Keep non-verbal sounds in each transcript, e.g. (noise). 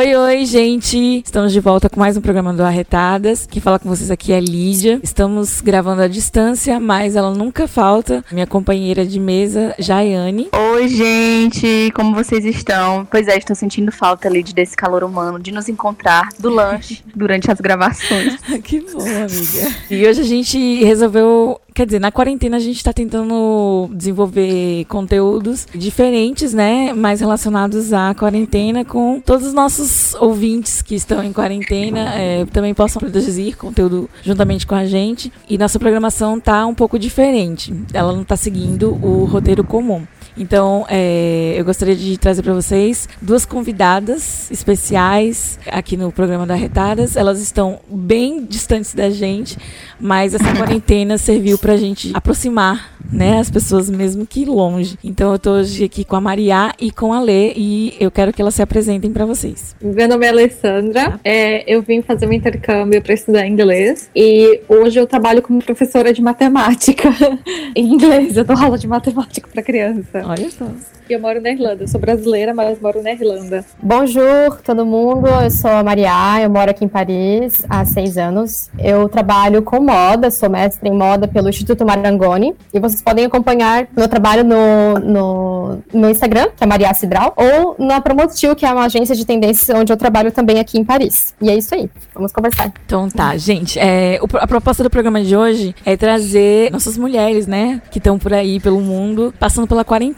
Oi, oi, gente! Estamos de volta com mais um programa do Arretadas. Quem fala com vocês aqui é Lídia. Estamos gravando à distância, mas ela nunca falta. Minha companheira de mesa, Jaiane. Oi, gente! Como vocês estão? Pois é, estou sentindo falta, Lídia, desse calor humano, de nos encontrar do lanche (laughs) durante as gravações. (laughs) que bom, amiga. E hoje a gente resolveu Quer dizer, na quarentena a gente está tentando desenvolver conteúdos diferentes, né? Mais relacionados à quarentena, com todos os nossos ouvintes que estão em quarentena é, também possam produzir conteúdo juntamente com a gente. E nossa programação tá um pouco diferente. Ela não está seguindo o roteiro comum. Então, é, eu gostaria de trazer para vocês duas convidadas especiais aqui no programa da Retadas. Elas estão bem distantes da gente, mas essa quarentena serviu para a gente aproximar né, as pessoas mesmo que longe. Então, eu estou hoje aqui com a Maria e com a Lê e eu quero que elas se apresentem para vocês. Meu nome é Alessandra, é, eu vim fazer um intercâmbio para estudar inglês e hoje eu trabalho como professora de matemática (laughs) em inglês. Eu dou aula de matemática para criança. Olha só. E eu moro na Irlanda. Eu sou brasileira, mas moro na Irlanda. Bonjour, todo mundo. Eu sou a Maria, eu moro aqui em Paris há seis anos. Eu trabalho com moda, sou mestre em moda pelo Instituto Marangoni. E vocês podem acompanhar meu trabalho no, no, no Instagram, que é Maria Cidral, ou na Promotil, que é uma agência de tendências onde eu trabalho também aqui em Paris. E é isso aí. Vamos conversar. Então tá, gente. É, a proposta do programa de hoje é trazer nossas mulheres, né, que estão por aí pelo mundo, passando pela quarentena.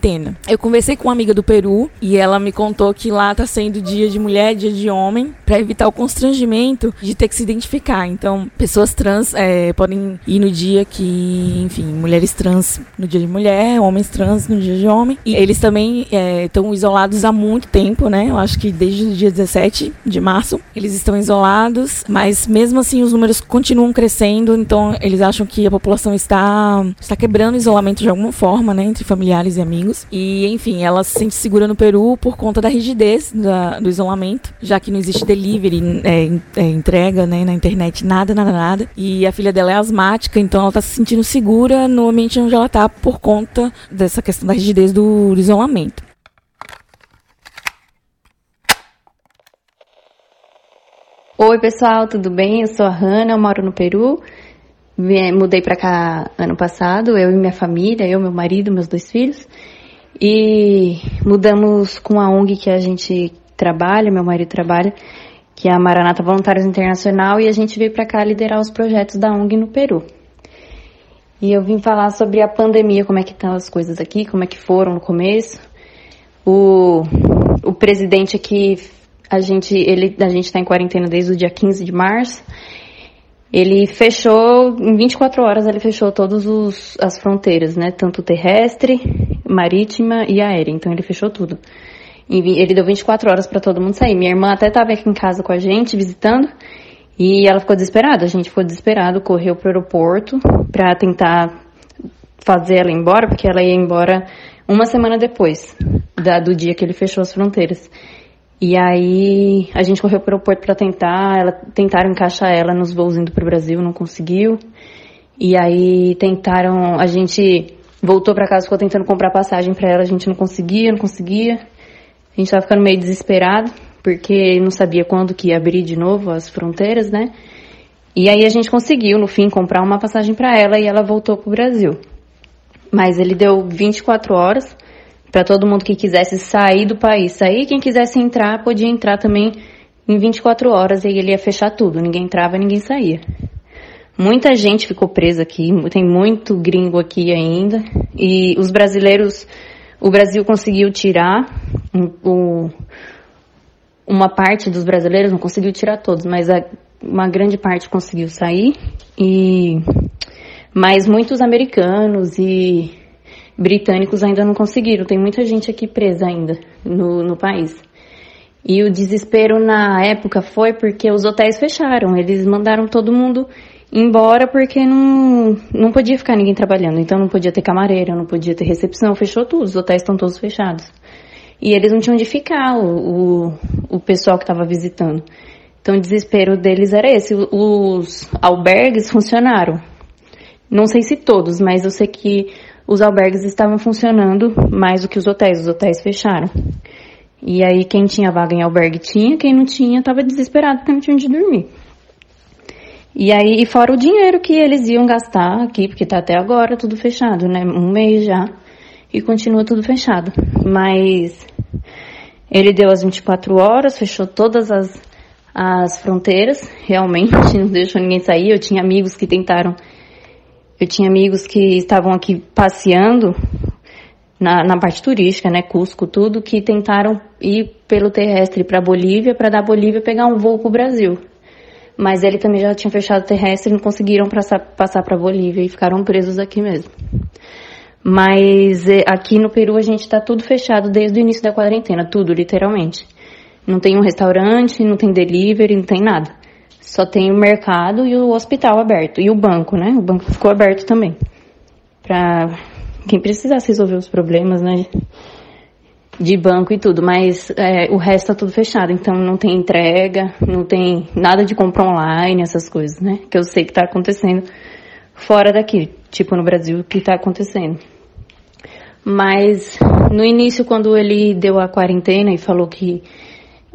Eu conversei com uma amiga do Peru e ela me contou que lá tá sendo dia de mulher, dia de homem, para evitar o constrangimento de ter que se identificar. Então, pessoas trans é, podem ir no dia que, enfim, mulheres trans no dia de mulher, homens trans no dia de homem. E eles também estão é, isolados há muito tempo, né? Eu acho que desde o dia 17 de março eles estão isolados, mas mesmo assim os números continuam crescendo, então eles acham que a população está, está quebrando o isolamento de alguma forma, né? Entre familiares e amigos. E, enfim, ela se sente segura no Peru por conta da rigidez da, do isolamento, já que não existe delivery, é, é, entrega né, na internet, nada, nada, nada. E a filha dela é asmática, então ela está se sentindo segura no ambiente onde ela está por conta dessa questão da rigidez do, do isolamento. Oi, pessoal, tudo bem? Eu sou a Hanna, eu moro no Peru. Mudei para cá ano passado, eu e minha família, eu, meu marido, meus dois filhos. E mudamos com a ONG que a gente trabalha, meu marido trabalha, que é a Maranata Voluntários Internacional, e a gente veio para cá liderar os projetos da ONG no Peru. E eu vim falar sobre a pandemia, como é que estão as coisas aqui, como é que foram no começo. O, o presidente aqui, a gente ele a gente está em quarentena desde o dia 15 de março. Ele fechou, em 24 horas ele fechou todas as fronteiras, né? Tanto terrestre, marítima e aérea. Então ele fechou tudo. Ele deu 24 horas para todo mundo sair. Minha irmã até estava aqui em casa com a gente, visitando. E ela ficou desesperada, a gente ficou desesperado, correu pro aeroporto para tentar fazer ela ir embora, porque ela ia embora uma semana depois da, do dia que ele fechou as fronteiras. E aí a gente correu pro aeroporto para tentar, ela tentaram encaixar ela nos voos indo pro Brasil, não conseguiu. E aí tentaram, a gente voltou para casa, ficou tentando comprar passagem para ela, a gente não conseguia, não conseguia. A gente tava ficando meio desesperado porque não sabia quando que ia abrir de novo as fronteiras, né? E aí a gente conseguiu, no fim, comprar uma passagem para ela e ela voltou pro Brasil. Mas ele deu 24 horas para todo mundo que quisesse sair do país. Sair, quem quisesse entrar podia entrar também em 24 horas e ele ia fechar tudo, ninguém entrava, ninguém saía. Muita gente ficou presa aqui, tem muito gringo aqui ainda. E os brasileiros, o Brasil conseguiu tirar o uma parte dos brasileiros não conseguiu tirar todos, mas a, uma grande parte conseguiu sair. E mas muitos americanos e britânicos ainda não conseguiram. Tem muita gente aqui presa ainda no, no país. E o desespero na época foi porque os hotéis fecharam. Eles mandaram todo mundo embora porque não, não podia ficar ninguém trabalhando. Então não podia ter camareira, não podia ter recepção, fechou tudo. Os hotéis estão todos fechados. E eles não tinham onde ficar, o, o, o pessoal que estava visitando. Então o desespero deles era esse. Os albergues funcionaram. Não sei se todos, mas eu sei que os albergues estavam funcionando mais do que os hotéis. Os hotéis fecharam. E aí quem tinha vaga em albergue tinha, quem não tinha estava desesperado porque não tinha onde dormir. E aí, fora o dinheiro que eles iam gastar aqui, porque tá até agora tudo fechado, né? Um mês já. E continua tudo fechado. Mas ele deu as 24 horas, fechou todas as, as fronteiras, realmente, (laughs) não deixou ninguém sair. Eu tinha amigos que tentaram. Eu tinha amigos que estavam aqui passeando na, na parte turística, né, Cusco, tudo, que tentaram ir pelo terrestre para Bolívia, para da Bolívia pegar um voo para o Brasil. Mas ele também já tinha fechado o terrestre não conseguiram passar, passar para Bolívia e ficaram presos aqui mesmo. Mas é, aqui no Peru a gente está tudo fechado desde o início da quarentena, tudo, literalmente. Não tem um restaurante, não tem delivery, não tem nada. Só tem o mercado e o hospital aberto. E o banco, né? O banco ficou aberto também. Pra quem precisasse resolver os problemas, né? De banco e tudo, mas é, o resto tá tudo fechado, então não tem entrega, não tem nada de compra online, essas coisas, né? Que eu sei que tá acontecendo fora daqui, tipo no Brasil, que tá acontecendo. Mas no início, quando ele deu a quarentena e falou que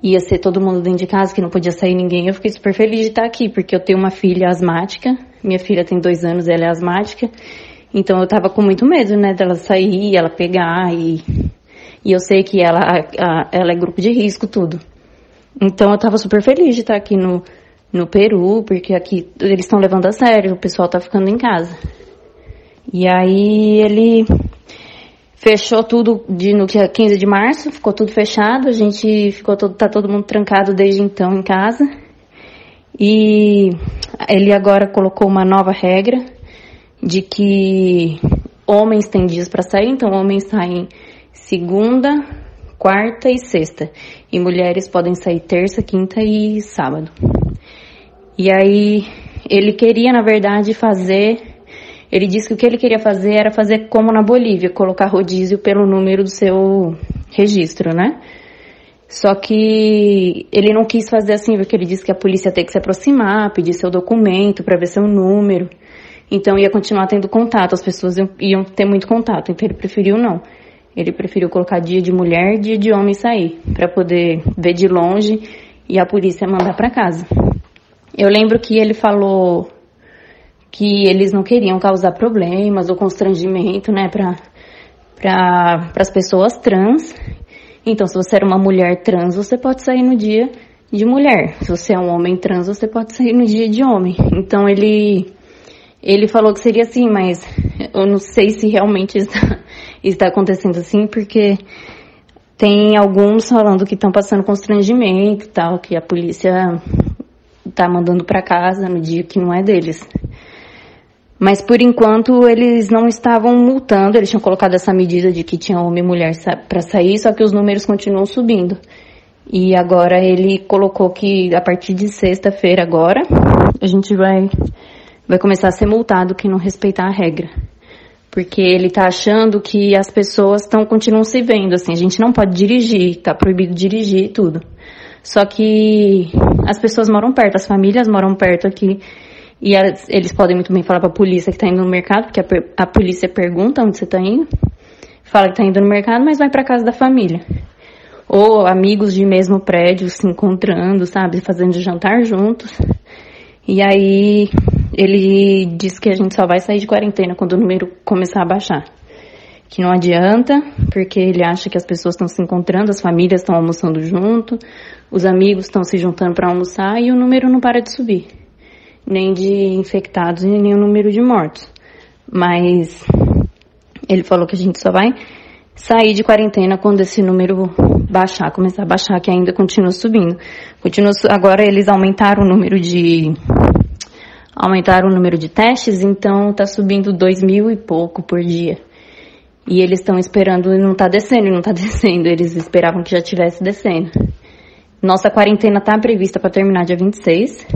ia ser todo mundo dentro de casa, que não podia sair ninguém, eu fiquei super feliz de estar aqui, porque eu tenho uma filha asmática, minha filha tem dois anos, ela é asmática, então eu tava com muito medo, né, dela sair, ela pegar e, e eu sei que ela, a, ela é grupo de risco, tudo. Então eu tava super feliz de estar aqui no, no Peru, porque aqui eles estão levando a sério, o pessoal tá ficando em casa. E aí ele fechou tudo de, no dia 15 de março, ficou tudo fechado, a gente ficou todo, tá todo mundo trancado desde então em casa. E ele agora colocou uma nova regra de que homens têm dias para sair, então homens saem segunda, quarta e sexta, e mulheres podem sair terça, quinta e sábado. E aí ele queria, na verdade, fazer. Ele disse que o que ele queria fazer era fazer como na Bolívia, colocar rodízio pelo número do seu registro, né? Só que ele não quis fazer assim, porque ele disse que a polícia tem que se aproximar, pedir seu documento para ver seu número. Então ia continuar tendo contato, as pessoas iam ter muito contato. Então ele preferiu não. Ele preferiu colocar dia de mulher, dia de homem sair, para poder ver de longe e a polícia mandar para casa. Eu lembro que ele falou que eles não queriam causar problemas ou constrangimento, né, para para as pessoas trans. Então, se você era uma mulher trans, você pode sair no dia de mulher. Se você é um homem trans, você pode sair no dia de homem. Então, ele ele falou que seria assim, mas eu não sei se realmente está, está acontecendo assim, porque tem alguns falando que estão passando constrangimento e tal, que a polícia está mandando para casa no dia que não é deles. Mas por enquanto eles não estavam multando, eles tinham colocado essa medida de que tinha homem e mulher para sair, só que os números continuam subindo. E agora ele colocou que a partir de sexta-feira agora a gente vai vai começar a ser multado quem não respeitar a regra. Porque ele tá achando que as pessoas estão continuam se vendo, assim, a gente não pode dirigir, tá proibido dirigir e tudo. Só que as pessoas moram perto, as famílias moram perto aqui. E eles podem muito bem falar para a polícia que está indo no mercado, porque a, a polícia pergunta onde você está indo. Fala que está indo no mercado, mas vai para casa da família. Ou amigos de mesmo prédio se encontrando, sabe, fazendo jantar juntos. E aí ele disse que a gente só vai sair de quarentena quando o número começar a baixar. Que não adianta, porque ele acha que as pessoas estão se encontrando, as famílias estão almoçando junto, os amigos estão se juntando para almoçar e o número não para de subir. Nem de infectados e nem o número de mortos. Mas ele falou que a gente só vai sair de quarentena quando esse número baixar, começar a baixar, que ainda continua subindo. Continua, agora eles aumentaram o número de aumentaram o número de testes, então está subindo dois mil e pouco por dia. E eles estão esperando e não tá descendo, e não tá (laughs) descendo. Eles esperavam que já tivesse descendo. Nossa quarentena tá prevista para terminar dia 26,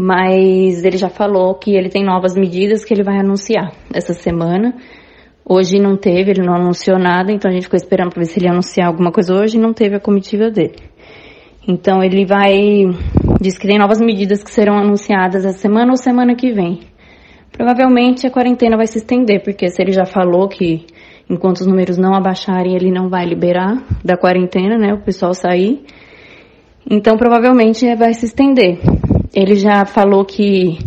mas ele já falou que ele tem novas medidas que ele vai anunciar essa semana. Hoje não teve, ele não anunciou nada, então a gente ficou esperando para ver se ele ia anunciar alguma coisa hoje e não teve a comitiva dele. Então ele vai. Diz que tem novas medidas que serão anunciadas essa semana ou semana que vem. Provavelmente a quarentena vai se estender, porque se ele já falou que enquanto os números não abaixarem, ele não vai liberar da quarentena, né? O pessoal sair. Então provavelmente vai se estender. Ele já falou que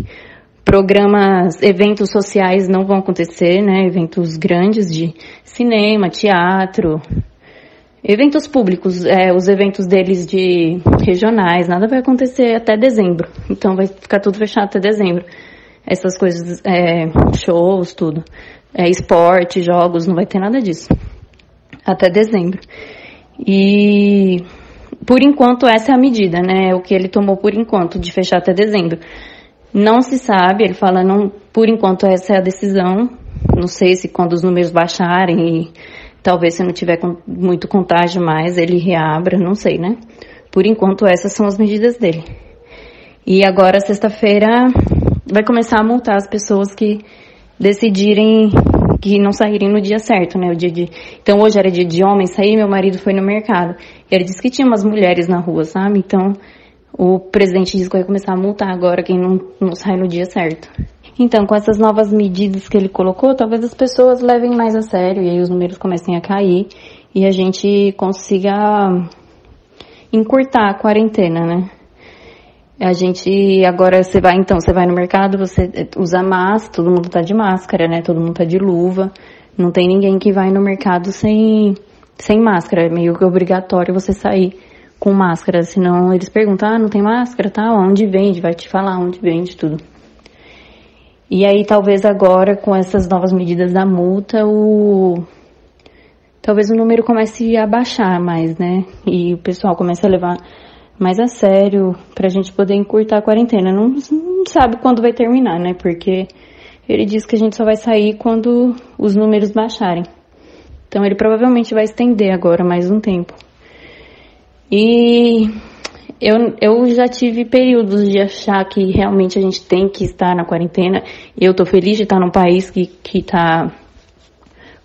programas, eventos sociais não vão acontecer, né? Eventos grandes de cinema, teatro, eventos públicos, é, os eventos deles de regionais, nada vai acontecer até dezembro. Então vai ficar tudo fechado até dezembro. Essas coisas, é, shows, tudo. É, esporte, jogos, não vai ter nada disso. Até dezembro. E por enquanto essa é a medida, né? O que ele tomou por enquanto, de fechar até dezembro. Não se sabe, ele fala, não, por enquanto essa é a decisão. Não sei se quando os números baixarem e talvez se não tiver muito contágio mais, ele reabra, não sei, né? Por enquanto essas são as medidas dele. E agora, sexta-feira, vai começar a multar as pessoas que decidirem que não saírem no dia certo, né? O dia de. Então hoje era dia de homem sair, meu marido foi no mercado. E ele disse que tinha umas mulheres na rua, sabe? Então o presidente disse que vai começar a multar agora quem não, não sai no dia certo. Então, com essas novas medidas que ele colocou, talvez as pessoas levem mais a sério e aí os números comecem a cair e a gente consiga encurtar a quarentena, né? A gente agora você vai então, você vai no mercado, você usa máscara, todo mundo tá de máscara, né? Todo mundo tá de luva. Não tem ninguém que vai no mercado sem sem máscara, é meio que obrigatório você sair com máscara, senão eles perguntam: "Ah, não tem máscara, tá? Onde vende?" Vai te falar onde vende tudo. E aí talvez agora com essas novas medidas da multa, o talvez o número comece a baixar mais, né? E o pessoal comece a levar mais a sério para a gente poder encurtar a quarentena. Não, não, sabe quando vai terminar, né? Porque ele diz que a gente só vai sair quando os números baixarem. Então ele provavelmente vai estender agora mais um tempo. E eu, eu já tive períodos de achar que realmente a gente tem que estar na quarentena. Eu tô feliz de estar num país que, que tá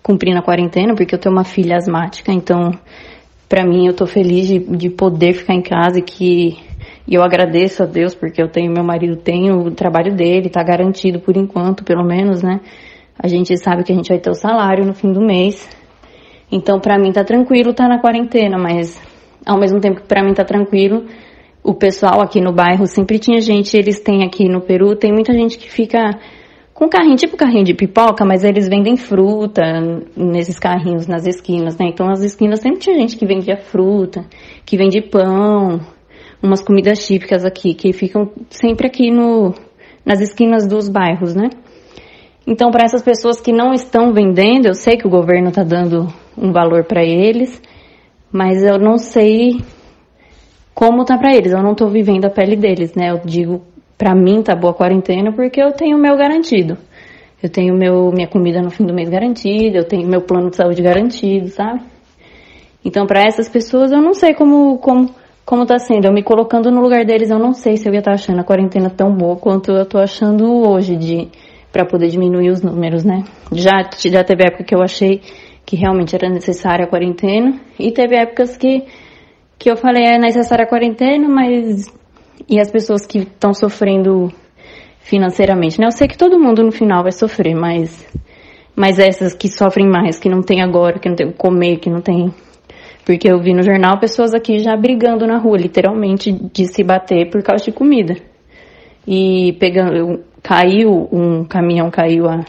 cumprindo a quarentena, porque eu tenho uma filha asmática, então para mim eu tô feliz de, de poder ficar em casa e que e eu agradeço a Deus porque eu tenho meu marido tem o trabalho dele, tá garantido por enquanto, pelo menos, né? A gente sabe que a gente vai ter o salário no fim do mês. Então para mim tá tranquilo tá na quarentena, mas ao mesmo tempo que para mim tá tranquilo, o pessoal aqui no bairro sempre tinha gente, eles têm aqui no Peru, tem muita gente que fica com carrinho, tipo carrinho de pipoca, mas eles vendem fruta nesses carrinhos nas esquinas, né? Então as esquinas sempre tinha gente que vendia fruta, que vende pão, umas comidas típicas aqui, que ficam sempre aqui no, nas esquinas dos bairros, né? Então, para essas pessoas que não estão vendendo, eu sei que o governo está dando um valor para eles, mas eu não sei como tá para eles. Eu não estou vivendo a pele deles, né? Eu digo para mim tá boa a quarentena porque eu tenho o meu garantido. Eu tenho meu, minha comida no fim do mês garantida, eu tenho meu plano de saúde garantido, sabe? Então, para essas pessoas, eu não sei como, como, como tá sendo. Eu me colocando no lugar deles, eu não sei se eu ia estar tá achando a quarentena tão boa quanto eu tô achando hoje de para poder diminuir os números, né? Já, já teve época que eu achei que realmente era necessária a quarentena e teve épocas que que eu falei é necessária a quarentena, mas e as pessoas que estão sofrendo financeiramente, né? Eu sei que todo mundo no final vai sofrer, mas mas essas que sofrem mais, que não tem agora, que não tem comer, que não tem porque eu vi no jornal pessoas aqui já brigando na rua, literalmente de se bater por causa de comida. E pegando caiu um caminhão caiu a,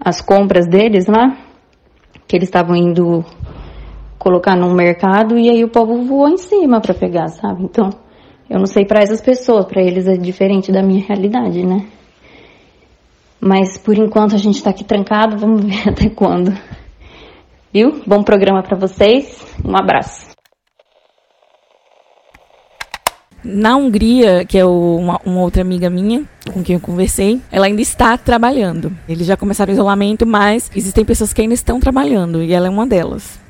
as compras deles lá, que eles estavam indo colocar no mercado e aí o povo voou em cima para pegar, sabe? Então, eu não sei para essas pessoas, para eles é diferente da minha realidade, né? Mas por enquanto a gente tá aqui trancado, vamos (laughs) ver até quando. Viu? Bom programa para vocês. Um abraço. Na Hungria, que é o, uma, uma, outra amiga minha com quem eu conversei, ela ainda está trabalhando. Eles já começaram o isolamento, mas existem pessoas que ainda estão trabalhando e ela é uma delas.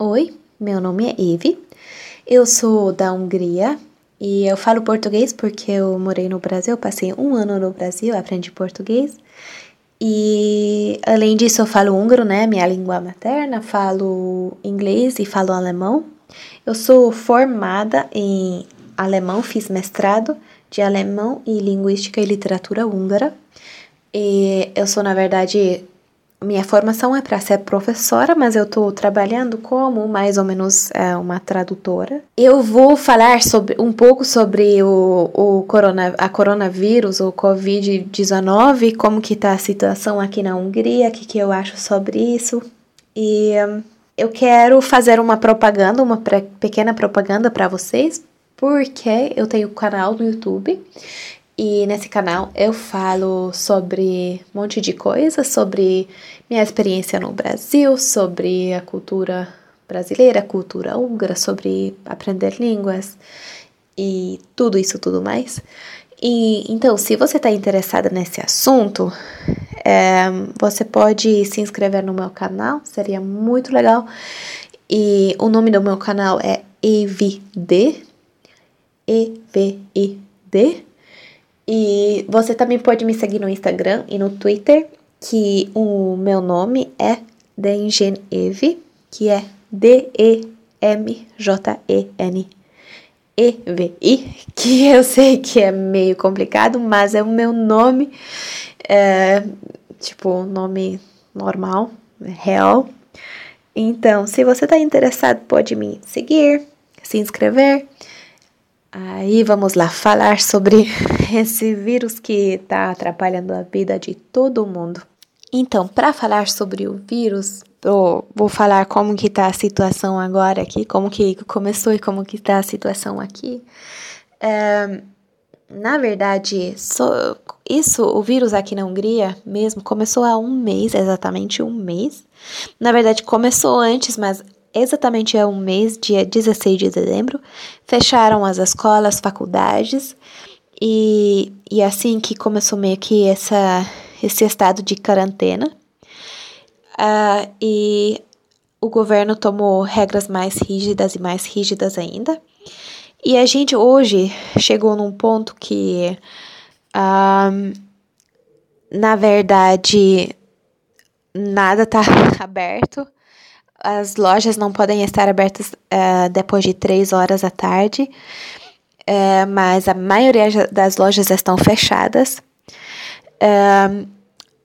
Oi, meu nome é Eve. Eu sou da Hungria e eu falo português porque eu morei no Brasil, passei um ano no Brasil, aprendi português. E além disso, eu falo húngaro, né? Minha língua materna, falo inglês e falo alemão. Eu sou formada em alemão, fiz mestrado de alemão e linguística e literatura húngara. E eu sou, na verdade, minha formação é para ser professora, mas eu estou trabalhando como mais ou menos é, uma tradutora. Eu vou falar sobre um pouco sobre o, o corona, a coronavírus, o Covid-19, como que está a situação aqui na Hungria, o que, que eu acho sobre isso. E um, eu quero fazer uma propaganda, uma pequena propaganda para vocês, porque eu tenho um canal no YouTube e nesse canal eu falo sobre um monte de coisas, sobre minha experiência no Brasil, sobre a cultura brasileira, a cultura húngara, sobre aprender línguas e tudo isso, tudo mais. E então, se você está interessada nesse assunto, é, você pode se inscrever no meu canal, seria muito legal. E o nome do meu canal é EVD, E-V-I-D. E você também pode me seguir no Instagram e no Twitter, que o meu nome é Dengeneve, que é D-E-M-J-E-N. E-V-I, que (laughs) eu sei que é meio complicado, mas é o meu nome, é, tipo, nome normal, real. Então, se você está interessado, pode me seguir, se inscrever. Aí vamos lá falar sobre (laughs) esse vírus que está atrapalhando a vida de todo mundo. Então, para falar sobre o vírus, eu vou falar como que está a situação agora aqui, como que começou e como que está a situação aqui. É, na verdade, so, isso, o vírus aqui na Hungria mesmo, começou há um mês, exatamente um mês. Na verdade, começou antes, mas exatamente há um mês, dia 16 de dezembro, fecharam as escolas, faculdades, e, e assim que começou meio que essa, esse estado de quarentena. Uh, e o governo tomou regras mais rígidas e mais rígidas ainda. E a gente hoje chegou num ponto que, uh, na verdade, nada está (laughs) aberto as lojas não podem estar abertas uh, depois de três horas da tarde, uh, mas a maioria das lojas estão fechadas. Uh,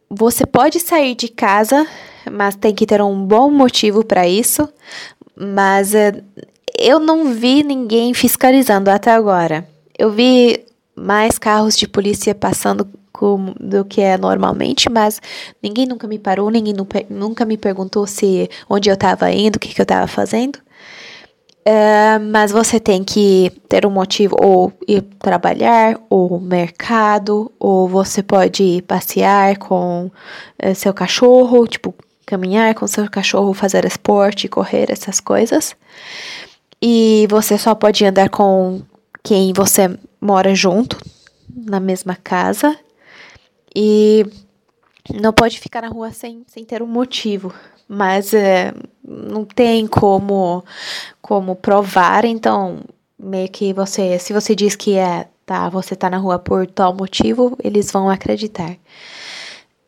você pode sair de casa, mas tem que ter um bom motivo para isso. Mas eu não vi ninguém fiscalizando até agora. Eu vi mais carros de polícia passando com, do que é normalmente, mas ninguém nunca me parou, ninguém nunca me perguntou se onde eu estava indo, o que, que eu estava fazendo. Uh, mas você tem que ter um motivo, ou ir trabalhar, ou mercado, ou você pode passear com uh, seu cachorro, tipo, caminhar com seu cachorro, fazer esporte, correr, essas coisas. E você só pode andar com quem você mora junto, na mesma casa. E não pode ficar na rua sem, sem ter um motivo. Mas é, não tem como, como provar, então meio que você, se você diz que é, tá, você tá na rua por tal motivo, eles vão acreditar.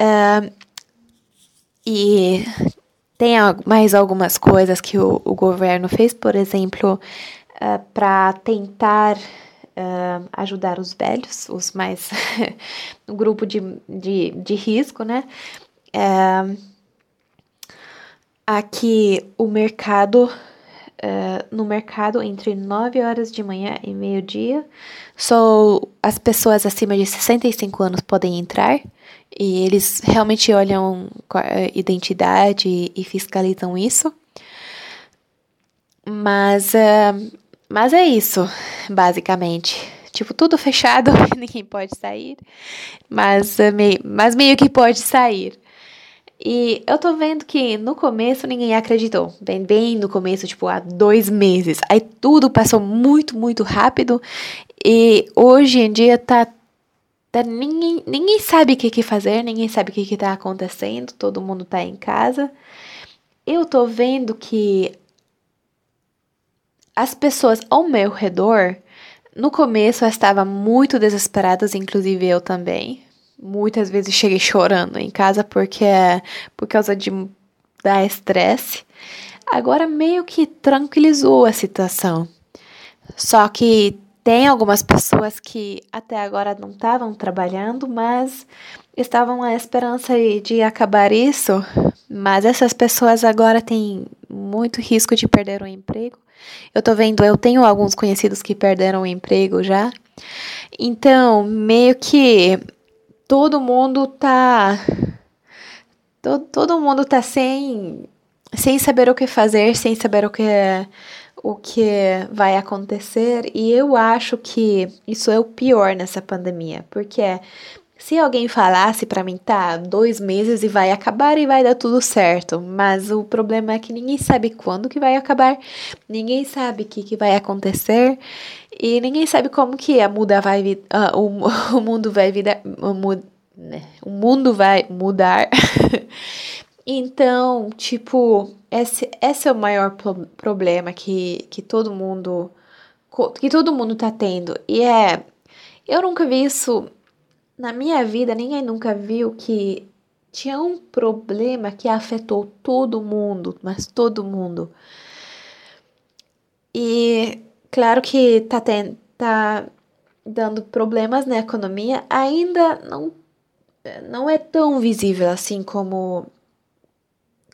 Uh, e tem mais algumas coisas que o, o governo fez, por exemplo, uh, para tentar uh, ajudar os velhos, os mais. (laughs) no grupo de, de, de risco, né? Uh, aqui o mercado. Uh, no mercado entre 9 horas de manhã e meio-dia. Só as pessoas acima de 65 anos podem entrar e eles realmente olham identidade e, fiscalizam isso. Mas mas é isso, basicamente. Tipo, tudo fechado, (laughs) ninguém pode sair, mas, eh, meio, mas meio que pode sair. E eu tô vendo que no começo ninguém acreditou. Bem, bem no começo, tipo, há dois meses. Aí tudo passou muito, muito rápido. E hoje em dia tá. tá ninguém, ninguém sabe o que, que fazer, ninguém sabe o que, que tá acontecendo, todo mundo tá em casa. Eu tô vendo que as pessoas ao meu redor, no começo, estavam muito desesperadas, inclusive eu também muitas vezes cheguei chorando em casa porque por causa de da estresse. Agora meio que tranquilizou a situação. Só que tem algumas pessoas que até agora não estavam trabalhando, mas estavam à esperança de acabar isso. Mas essas pessoas agora têm muito risco de perder o emprego. Eu tô vendo, eu tenho alguns conhecidos que perderam o emprego já. Então, meio que todo mundo tá todo, todo mundo tá sem sem saber o que fazer, sem saber o que o que vai acontecer, e eu acho que isso é o pior nessa pandemia, porque se alguém falasse para mim, tá, dois meses e vai acabar e vai dar tudo certo, mas o problema é que ninguém sabe quando que vai acabar, ninguém sabe o que, que vai acontecer, e ninguém sabe como que a muda vai uh, o, (laughs) o mundo vai virar, o, né, o mundo vai mudar. (laughs) então, tipo, esse, esse é o maior pro problema que, que todo mundo que todo mundo tá tendo. E é eu nunca vi isso na minha vida, ninguém nunca viu que tinha um problema que afetou todo mundo, mas todo mundo. E claro que tá, tendo, tá dando problemas na economia, ainda não, não é tão visível assim como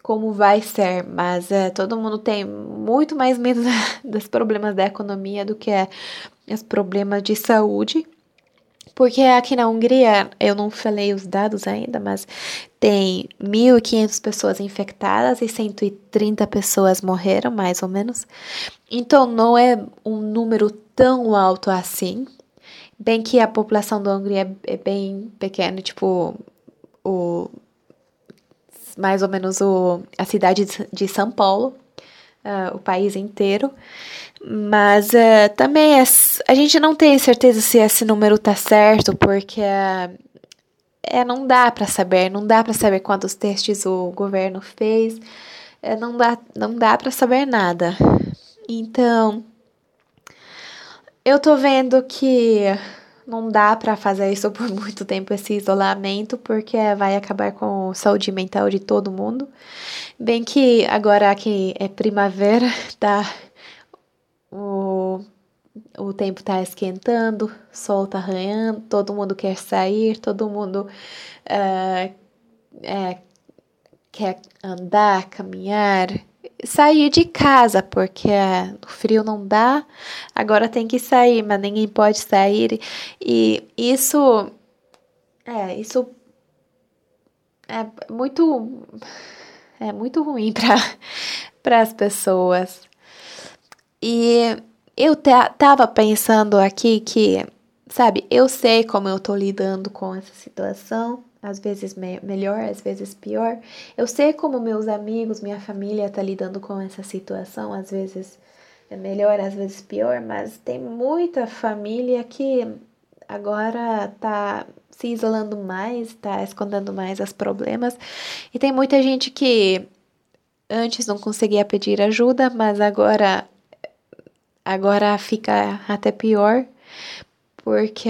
como vai ser, mas é, todo mundo tem muito mais medo (laughs) dos problemas da economia do que é os problemas de saúde. Porque aqui na Hungria, eu não falei os dados ainda, mas tem 1.500 pessoas infectadas e 130 pessoas morreram, mais ou menos. Então, não é um número tão alto assim. Bem que a população da Hungria é, é bem pequena, tipo, o, mais ou menos o, a cidade de São Paulo, uh, o país inteiro. Mas uh, também é, a gente não tem certeza se esse número tá certo, porque uh, é, não dá para saber, não dá para saber quantos testes o governo fez, é, não dá, não dá para saber nada. Então, eu tô vendo que não dá para fazer isso por (laughs) muito tempo, esse isolamento, porque vai acabar com a saúde mental de todo mundo. Bem que agora que é primavera, (laughs) tá o, o tempo tá esquentando, o sol tá arranhando, todo mundo quer sair, todo mundo é, quer andar, caminhar, sair de casa, porque o frio não dá, agora tem que sair, mas ninguém pode sair. E isso é, isso é muito é muito ruim (laughs) para as pessoas. E eu tava pensando aqui que, sabe, eu sei como eu tô lidando com essa situação, às vezes me melhor, às vezes pior. Eu sei como meus amigos, minha família tá lidando com essa situação, às vezes é melhor, às vezes pior, mas tem muita família que agora tá se isolando mais, tá escondendo mais os problemas. E tem muita gente que antes não conseguia pedir ajuda, mas agora Agora fica até pior, porque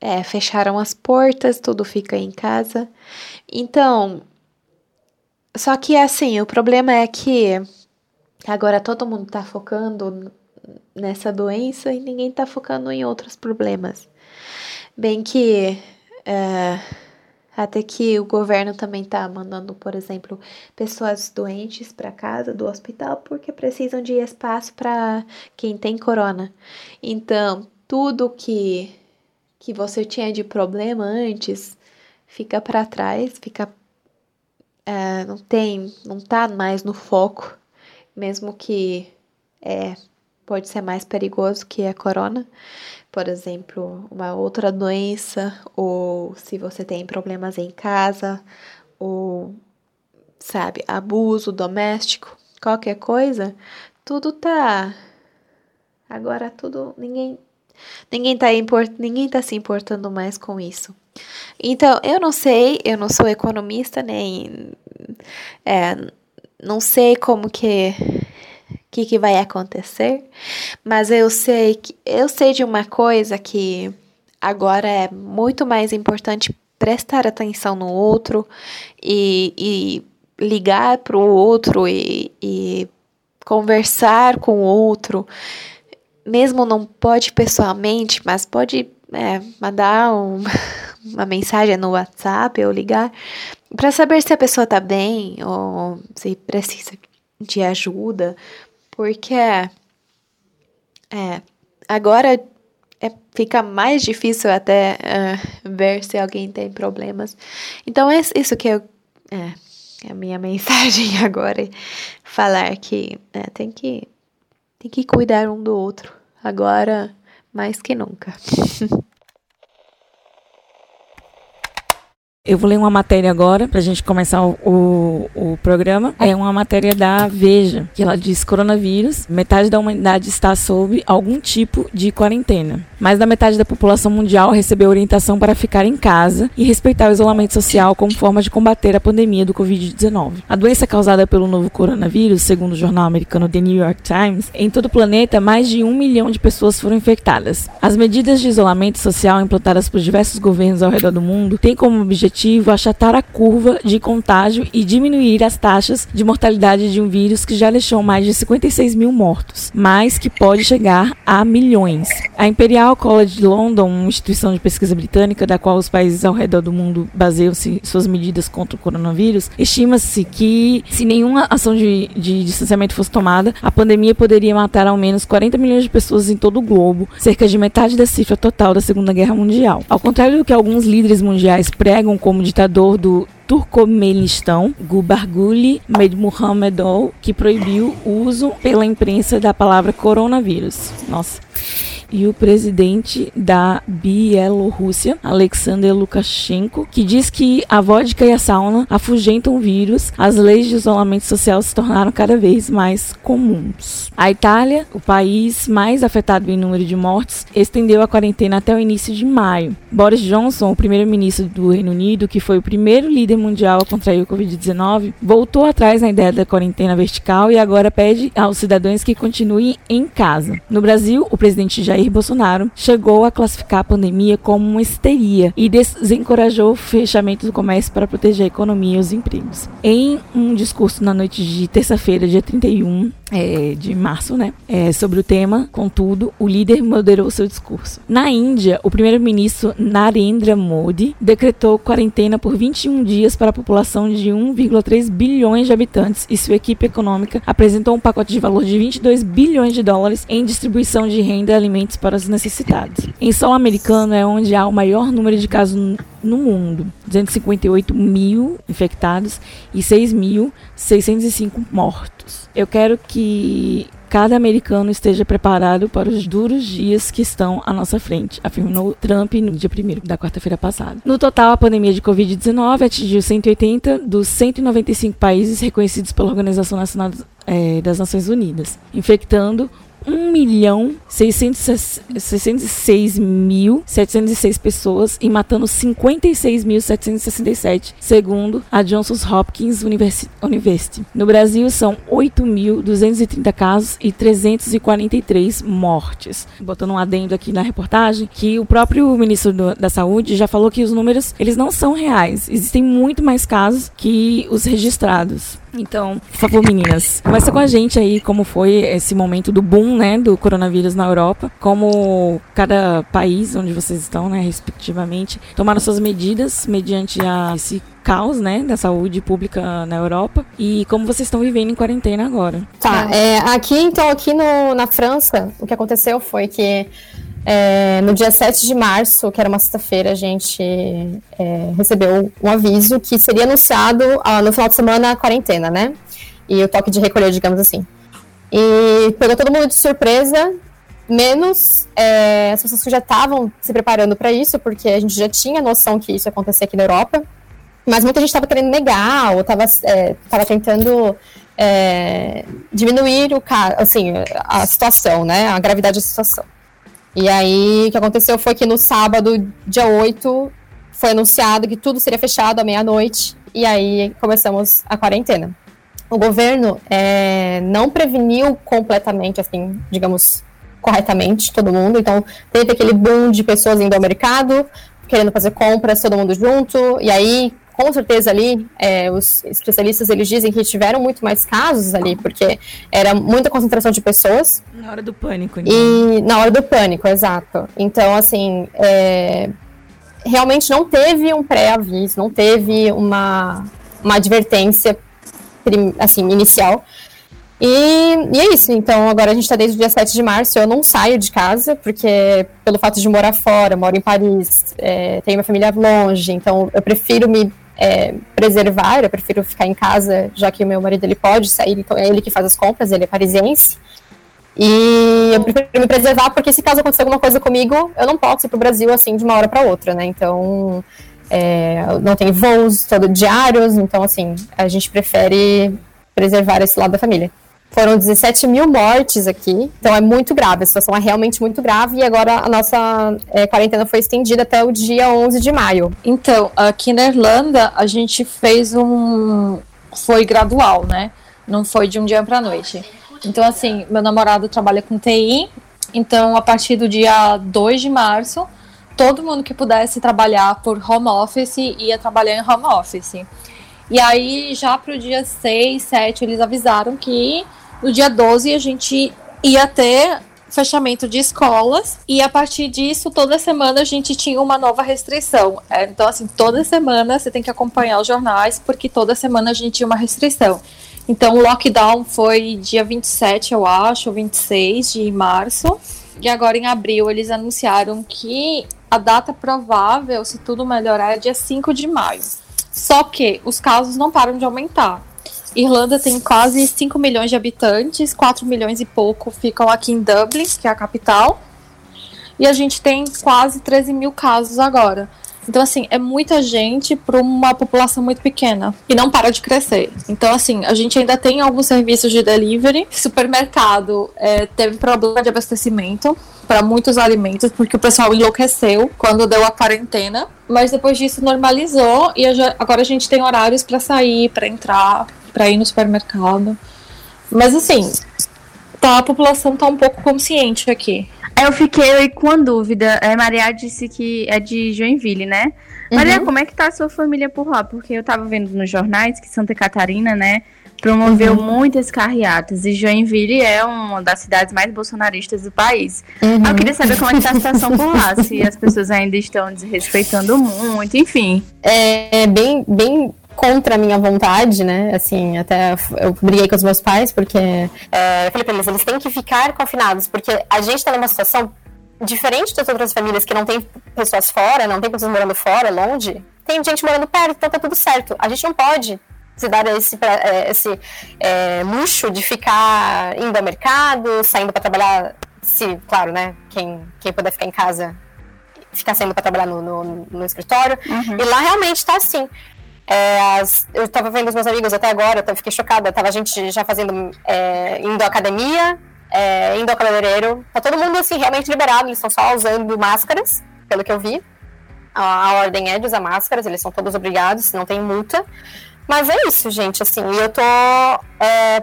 é, fecharam as portas, tudo fica em casa. Então, só que assim, o problema é que agora todo mundo tá focando nessa doença e ninguém tá focando em outros problemas. Bem que. Uh, até que o governo também está mandando, por exemplo, pessoas doentes para casa do hospital porque precisam de espaço para quem tem corona. Então, tudo que que você tinha de problema antes fica para trás, fica é, não tem, não tá mais no foco, mesmo que é pode ser mais perigoso que a corona, por exemplo, uma outra doença, ou se você tem problemas em casa, ou, sabe, abuso doméstico, qualquer coisa, tudo tá. Agora tudo. Ninguém. Ninguém tá, import, ninguém tá se importando mais com isso. Então, eu não sei, eu não sou economista, nem. É, não sei como que que, que vai acontecer, mas eu sei que eu sei de uma coisa que agora é muito mais importante prestar atenção no outro e, e ligar para o outro e, e conversar com o outro, mesmo não pode pessoalmente, mas pode é, mandar um, (laughs) uma mensagem no WhatsApp ou ligar para saber se a pessoa está bem ou se precisa de ajuda porque é, agora é, fica mais difícil até uh, ver se alguém tem problemas. Então é isso que eu, é, é a minha (laughs) mensagem agora, falar que é, tem que tem que cuidar um do outro agora mais que nunca. (laughs) Eu vou ler uma matéria agora, para a gente começar o, o, o, programa. É uma matéria da Veja, que ela diz: coronavírus, metade da humanidade está sob algum tipo de quarentena. Mais da metade da população mundial recebeu orientação para ficar em casa e respeitar o isolamento social como forma de combater a pandemia do Covid-19. A doença causada pelo novo coronavírus, segundo o jornal americano The New York Times, em todo o planeta, mais de um milhão de pessoas foram infectadas. As medidas de isolamento social implantadas por diversos governos ao redor do mundo têm como objetivo achatar a curva de contágio e diminuir as taxas de mortalidade de um vírus que já deixou mais de 56 mil mortos, mas que pode chegar a milhões. A Imperial College London, uma instituição de pesquisa britânica da qual os países ao redor do mundo baseiam-se suas medidas contra o coronavírus, estima-se que, se nenhuma ação de, de distanciamento fosse tomada, a pandemia poderia matar ao menos 40 milhões de pessoas em todo o globo, cerca de metade da cifra total da Segunda Guerra Mundial. Ao contrário do que alguns líderes mundiais pregam como ditador do Turcomenistão, Gubarguli Medmuhamedov, que proibiu o uso pela imprensa da palavra coronavírus. Nossa e o presidente da Bielorrússia, Alexander Lukashenko, que diz que a vodka e a sauna afugentam o vírus, as leis de isolamento social se tornaram cada vez mais comuns. A Itália, o país mais afetado em número de mortes, estendeu a quarentena até o início de maio. Boris Johnson, o primeiro-ministro do Reino Unido, que foi o primeiro líder mundial a contrair o Covid-19, voltou atrás na ideia da quarentena vertical e agora pede aos cidadãos que continuem em casa. No Brasil, o presidente Jair Jair Bolsonaro chegou a classificar a pandemia como uma histeria e desencorajou o fechamento do comércio para proteger a economia e os empregos. Em um discurso na noite de terça-feira, dia 31, é, de março, né, é, sobre o tema. Contudo, o líder moderou seu discurso. Na Índia, o primeiro-ministro Narendra Modi decretou quarentena por 21 dias para a população de 1,3 bilhões de habitantes e sua equipe econômica apresentou um pacote de valor de 22 bilhões de dólares em distribuição de renda e alimentos para os necessitados. Em solo americano é onde há o maior número de casos no mundo, 258 mil infectados e 6.605 mortos. Eu quero que cada americano esteja preparado para os duros dias que estão à nossa frente, afirmou Trump no dia 1 da quarta-feira passada. No total, a pandemia de Covid-19 atingiu 180 dos 195 países reconhecidos pela Organização Nacional das Nações Unidas, infectando 1 milhão 606 mil 706 pessoas e matando 56.767, segundo a Johns Hopkins University. No Brasil, são 8.230 casos e 343 mortes. Botando um adendo aqui na reportagem, que o próprio ministro do, da Saúde já falou que os números eles não são reais. Existem muito mais casos que os registrados. Então, por favor, meninas, conversa com a gente aí como foi esse momento do boom, né, do coronavírus na Europa, como cada país onde vocês estão, né, respectivamente, tomaram suas medidas mediante a esse caos, né, da saúde pública na Europa e como vocês estão vivendo em quarentena agora. Tá, é, aqui então, aqui no, na França, o que aconteceu foi que é, no dia 7 de março, que era uma sexta-feira, a gente é, recebeu um aviso que seria anunciado ah, no final de semana a quarentena, né? E o toque de recolher, digamos assim. E pegou todo mundo de surpresa, menos é, as pessoas que já estavam se preparando para isso, porque a gente já tinha noção que isso ia acontecer aqui na Europa. Mas muita gente estava querendo negar, ou estava é, tava tentando é, diminuir o assim, a situação, né? A gravidade da situação. E aí, o que aconteceu foi que no sábado, dia 8, foi anunciado que tudo seria fechado à meia-noite. E aí começamos a quarentena. O governo é, não preveniu completamente, assim, digamos, corretamente todo mundo. Então, teve aquele boom de pessoas indo ao mercado, querendo fazer compras, todo mundo junto. E aí, com certeza ali, é, os especialistas eles dizem que tiveram muito mais casos ali, porque era muita concentração de pessoas. Na hora do pânico. Então. E na hora do pânico, exato. Então, assim, é, realmente não teve um pré-aviso, não teve uma, uma advertência assim, inicial. E, e, é isso, então agora a gente está desde o dia 7 de março, eu não saio de casa, porque pelo fato de morar fora, moro em Paris, é, tenho minha família longe, então eu prefiro me é, preservar, eu prefiro ficar em casa, já que o meu marido ele pode sair, então é ele que faz as compras, ele é parisiense. E eu prefiro me preservar porque se caso acontecer alguma coisa comigo, eu não posso ir pro Brasil assim de uma hora para outra, né? Então, é, não tem voos todo diários, então assim, a gente prefere preservar esse lado da família. Foram 17 mil mortes aqui, então é muito grave, a situação é realmente muito grave e agora a nossa é, quarentena foi estendida até o dia 11 de maio. Então, aqui na Irlanda, a gente fez um. Foi gradual, né? Não foi de um dia para noite. Então, assim, meu namorado trabalha com TI, então a partir do dia 2 de março, todo mundo que pudesse trabalhar por home office ia trabalhar em home office. E aí, já para o dia 6, 7, eles avisaram que no dia 12 a gente ia ter fechamento de escolas e a partir disso toda semana a gente tinha uma nova restrição. É, então assim, toda semana você tem que acompanhar os jornais porque toda semana a gente tinha uma restrição. Então o lockdown foi dia 27, eu acho, 26 de março. E agora em abril eles anunciaram que a data provável, se tudo melhorar, é dia 5 de maio. Só que os casos não param de aumentar. Irlanda tem quase 5 milhões de habitantes, 4 milhões e pouco ficam aqui em Dublin, que é a capital. E a gente tem quase 13 mil casos agora. Então, assim, é muita gente para uma população muito pequena e não para de crescer. Então, assim, a gente ainda tem alguns serviços de delivery. Supermercado é, teve problema de abastecimento para muitos alimentos, porque o pessoal enlouqueceu quando deu a quarentena. Mas depois disso normalizou e agora a gente tem horários para sair, para entrar, para ir no supermercado. Mas assim, tá, a população tá um pouco consciente aqui. Eu fiquei com a dúvida. É, Maria disse que é de Joinville, né? Uhum. Maria, como é que tá a sua família por lá? Porque eu tava vendo nos jornais que Santa Catarina, né, promoveu uhum. muitas carreatas e Joinville é uma das cidades mais bolsonaristas do país. Uhum. Eu queria saber como é que tá a situação por lá, se as pessoas ainda estão desrespeitando muito, enfim. É, é bem, bem contra a minha vontade, né? Assim, até eu briguei com os meus pais, porque é, eu falei pra eles, eles têm que ficar confinados, porque a gente tá numa situação diferente das outras famílias que não tem pessoas fora, não tem pessoas morando fora, longe. Tem gente morando perto, então tá tudo certo. A gente não pode se dar esse, é, esse é, luxo de ficar indo ao mercado, saindo para trabalhar, se, claro, né? Quem, quem puder ficar em casa, ficar saindo para trabalhar no, no, no escritório. Uhum. E lá realmente tá assim. É, as, eu estava vendo os meus amigos até agora, eu fiquei chocada. Tava a gente já fazendo, é, indo à academia, é, indo ao cabeleireiro. Tá todo mundo assim realmente liberado, eles estão só usando máscaras, pelo que eu vi. A, a, ordem é de usar máscaras, eles são todos obrigados, não tem multa. Mas é isso, gente, assim, eu tô é,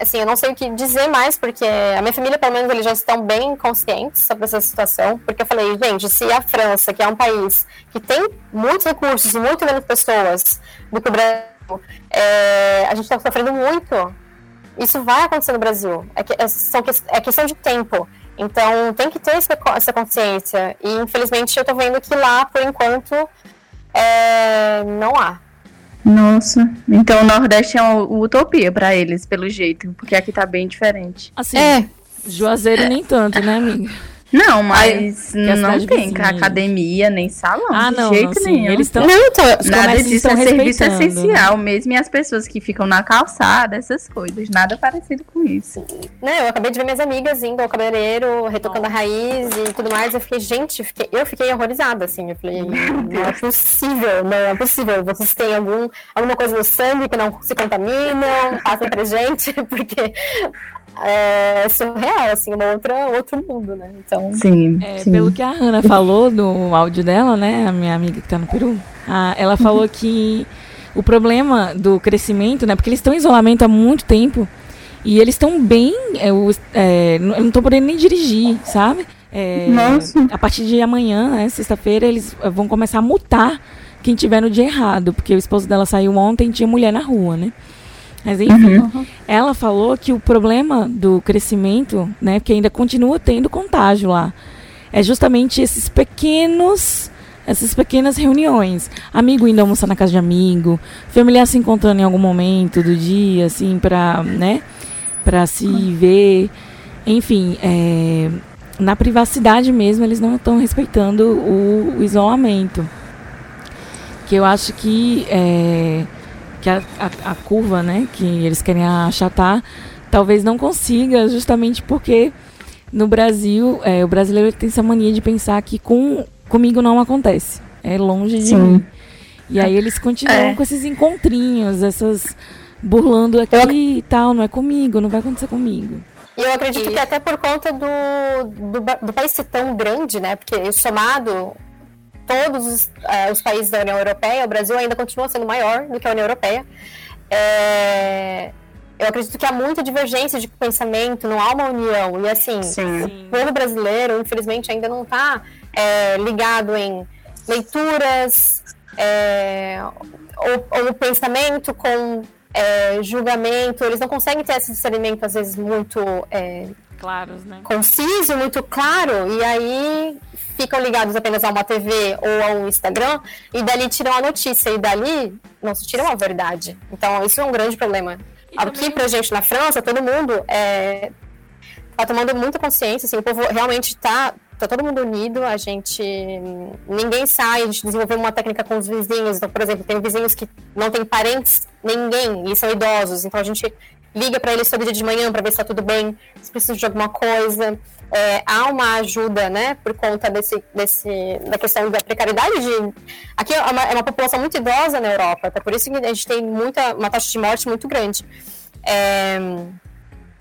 assim, eu não sei o que dizer mais, porque a minha família, pelo menos, eles já estão bem conscientes sobre essa situação, porque eu falei, gente, se a França, que é um país que tem muitos recursos e muito menos pessoas do que o Brasil, é, a gente está sofrendo muito, isso vai acontecer no Brasil. É, que, é, são, é questão de tempo. Então, tem que ter essa consciência. E, infelizmente, eu estou vendo que lá, por enquanto, é, não há. Nossa, então o Nordeste é uma utopia para eles, pelo jeito, porque aqui tá bem diferente. Assim, é. Juazeiro nem tanto, né, amiga? Não, mas é não tem vizinha, academia, nem salão, Ah, de não, jeito não, nenhum. Eles estão. Não, então, os Nada disso é serviço né? essencial, mesmo e as pessoas que ficam na calçada, essas coisas, nada parecido com isso. né, eu acabei de ver minhas amigas indo ao cabeleireiro, retocando a raiz e tudo mais. Eu fiquei, gente, eu fiquei, eu fiquei horrorizada, assim. Eu falei, não é possível, não é possível. Vocês têm algum, alguma coisa no sangue que não se contaminam, passem pra gente, (laughs) porque é surreal, assim, uma outra, outro mundo, né? Então, Sim, É, sim. pelo que a Hannah falou no áudio dela, né? A minha amiga que tá no Peru, a- ela falou que o problema do crescimento, né? Porque eles estão em isolamento há muito tempo e eles estão bem. É, os- é, não não estão podendo nem dirigir, sabe? É, Nossa. A partir de amanhã, né, sexta-feira, eles eh, vão começar a multar quem tiver no dia errado, porque o esposo dela saiu ontem e tinha mulher na rua, né? Mas enfim, ela falou que o problema do crescimento, né, que ainda continua tendo contágio lá, é justamente esses pequenos, essas pequenas reuniões, amigo indo almoçar na casa de amigo, familiar se encontrando em algum momento do dia, assim, para, né, para se ver, enfim, é, na privacidade mesmo eles não estão respeitando o, o isolamento, que eu acho que é, que a, a, a curva, né, que eles querem achatar, talvez não consiga, justamente porque no Brasil, é, o brasileiro tem essa mania de pensar que com, comigo não acontece. É longe de Sim. mim. E aí eles continuam É. com esses encontrinhos, essas burlando aqui e tal, não é comigo, não vai acontecer comigo. E eu acredito que até por conta do, do, do país ser tão grande, né? Porque somado todos os, eh, os países da União Europeia, o Brasil ainda continua sendo maior do que a União Europeia. É, eu acredito que há muita divergência de pensamento, não há uma união. E assim, Sim. o povo brasileiro, infelizmente, ainda não está ligado em leituras, é, ou, ou pensamento com é, julgamento. Eles não conseguem ter esse discernimento, às vezes, muito é, Claros, né? conciso, muito claro, e aí ficam ligados apenas a uma TV ou a um Instagram, e dali tiram a notícia, e dali não se tira uma verdade. Então, isso é um grande problema. E Aqui, também- pra gente na França, todo mundo é, tá tomando muita consciência, assim, o povo realmente tá, tá todo mundo unido, a gente, ninguém sai, a gente desenvolveu uma técnica com os vizinhos, então, por exemplo, tem vizinhos que não tem parentes, ninguém, e são idosos, então a gente liga para eles todo dia de manhã para ver se tá tudo bem, se precisa de alguma coisa, É, há uma ajuda, né, por conta desse, desse, da questão da precariedade de... Aqui é uma, é uma população muito idosa na Europa, até por isso que a gente tem muita, uma taxa de morte muito grande. É,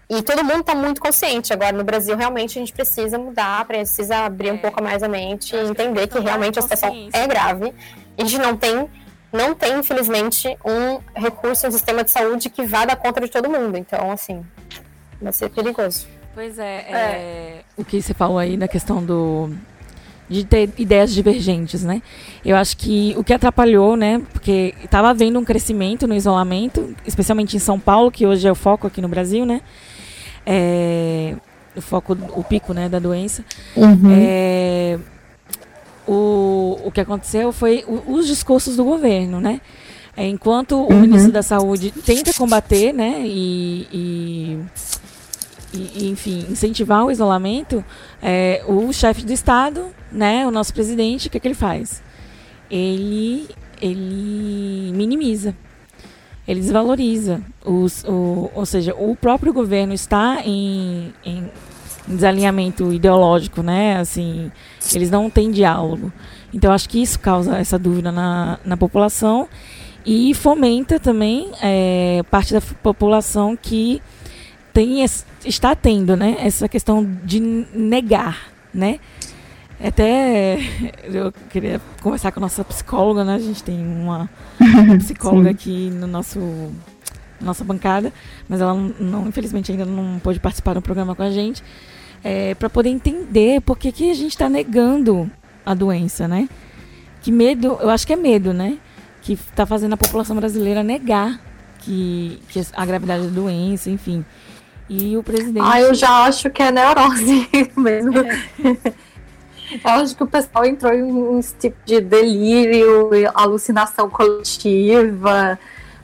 e todo mundo está muito consciente. Agora, no Brasil, realmente, a gente precisa mudar, precisa abrir um É. pouco mais a mente e que entender que da realmente a situação é grave. A gente não tem, não tem, infelizmente, um recurso, um sistema de saúde que vá dar conta de todo mundo. Então, assim, vai ser perigoso. Pois é, é, o que você falou aí na questão do de ter ideias divergentes, né? Eu acho que o que atrapalhou, né? Porque estava havendo um crescimento no isolamento, especialmente em São Paulo, que hoje é o foco aqui no Brasil, né? É, o foco, o pico, né, da doença. É, o, o que aconteceu foi o- os discursos do governo, né? É, enquanto o ministro da Saúde tenta combater, né, e, e, e- enfim, incentivar o isolamento, é, o chefe do Estado, né, o nosso presidente, o que, que ele faz? Ele, ele minimiza, ele desvaloriza, os, o, ou seja, o próprio governo está em, em desalinhamento ideológico, né, assim, eles não têm diálogo. Então, acho que isso causa essa dúvida na, na população e fomenta também é, parte da população que tem está tendo né, essa questão de negar, né? Até (laughs) eu queria conversar com a nossa psicóloga, né? A gente tem uma (laughs) psicóloga aqui no nosso nossa bancada, mas ela não- infelizmente ainda não pôde participar do programa com a gente, para poder entender por que, que a gente está negando a doença, né? Que medo, eu acho que é medo, né? Que está fazendo a população brasileira negar que, que a gravidade da doença, enfim. E o presidente. Ah, eu já acho que é neurose (laughs) mesmo. Eu acho que o pessoal entrou em um tipo de delírio, alucinação coletiva,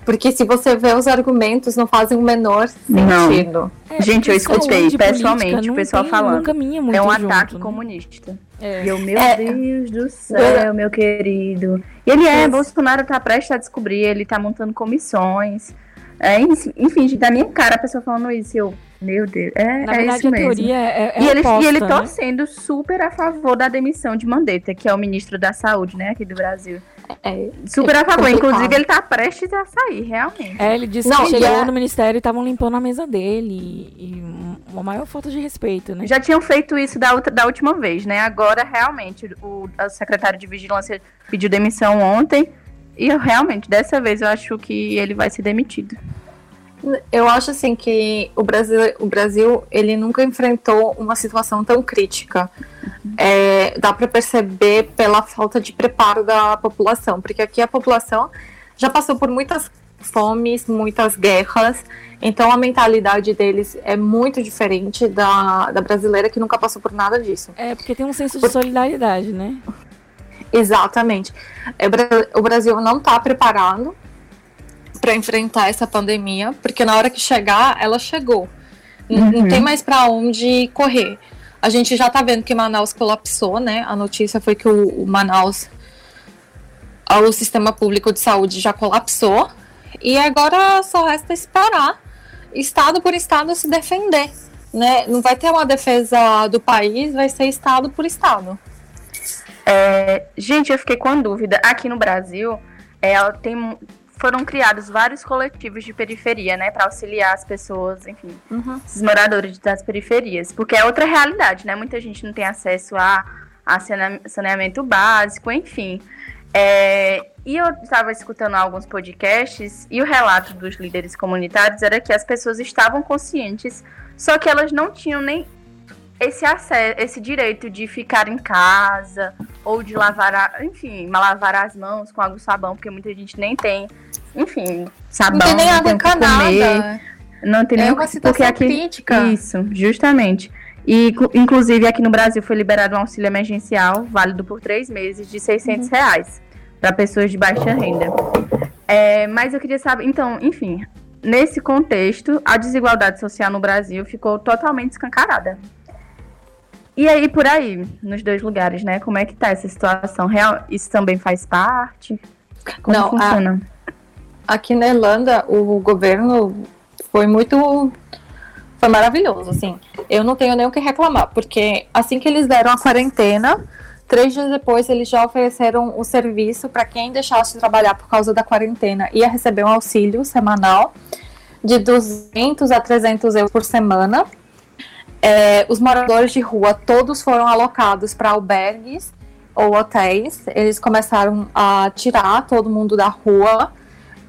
Porque se você vê os argumentos, não fazem o menor sentido. É, Gente, eu porque escutei pessoalmente política o pessoal tem- falando. Não caminha muito é um junto, ataque né? comunista. É. E eu, meu É. Deus do céu, meu querido. E ele é, Bolsonaro tá prestes a descobrir, ele tá montando comissões. É, enfim, enfim, da minha cara a pessoa falando isso, e eu, meu Deus, é, Na é verdade, isso a mesmo. teoria é, é e, ele, oposta, e ele né? torcendo super a favor da demissão de Mandetta, que é o ministro da Saúde, né, aqui do Brasil. É, Super a favor, complicado. inclusive ele tá prestes a sair, realmente. É, ele disse Não, que chegou é- no ministério e estavam limpando a mesa dele. E, e uma maior falta de respeito, né? Já tinham feito isso da, outra, da última vez, né? Agora, realmente, o, o secretário de Vigilância pediu demissão ontem. E eu, realmente, dessa vez eu acho que ele vai ser demitido. Eu acho assim que o Brasil, o Brasil ele nunca enfrentou uma situação tão crítica. É, dá para perceber pela falta de preparo da população, porque aqui a população já passou por muitas fomes, muitas guerras, então a mentalidade deles é muito diferente da, da brasileira que nunca passou por nada disso. É, porque tem um senso de solidariedade, né? Exatamente. É, o Bra- O Brasil não está preparado para enfrentar essa pandemia, porque na hora que chegar, ela chegou. N- Não tem mais para onde correr. A gente já está vendo que Manaus colapsou, né? A notícia foi que o, o Manaus, o sistema público de saúde já colapsou. E agora só resta esperar, estado por estado, se defender. Né? Não vai ter uma defesa do país, vai ser estado por estado. É, gente, eu fiquei com a dúvida. Aqui no Brasil, é, ela tem, foram criados vários coletivos de periferia, né? Para auxiliar as pessoas, enfim, esses moradores das periferias. Porque é outra realidade, né? Muita gente não tem acesso a, a sane- saneamento básico, enfim. É, e eu estava escutando alguns podcasts e o relato dos líderes comunitários era que as pessoas estavam conscientes, só que elas não tinham nem esse acesso, esse direito de ficar em casa ou de lavar, a, enfim, lavar as mãos com água e sabão, porque muita gente nem tem, enfim, sabão, Não tem nem água comer. encanada. Não tem É nem uma que- porque situação aqui crítica. Isso, justamente. E, inclusive, aqui no Brasil foi liberado um auxílio emergencial válido por três meses de 600 Uhum. reais para pessoas de baixa renda. É, mas eu queria saber, então, enfim, nesse contexto, a desigualdade social no Brasil ficou totalmente escancarada. E aí, por aí, nos dois lugares, né? Como é que tá essa situação? Real, isso também faz parte? Como Não, a- funciona? Aqui na Irlanda, o governo foi muito. Foi maravilhoso, assim. Eu não tenho nem o que reclamar, porque assim que eles deram a quarentena, três dias depois eles já ofereceram o serviço para quem deixasse de trabalhar por causa da quarentena ia receber um auxílio semanal de 200 a 300 euros por semana. É, os moradores de rua todos foram alocados para albergues ou hotéis. Eles começaram a tirar todo mundo da rua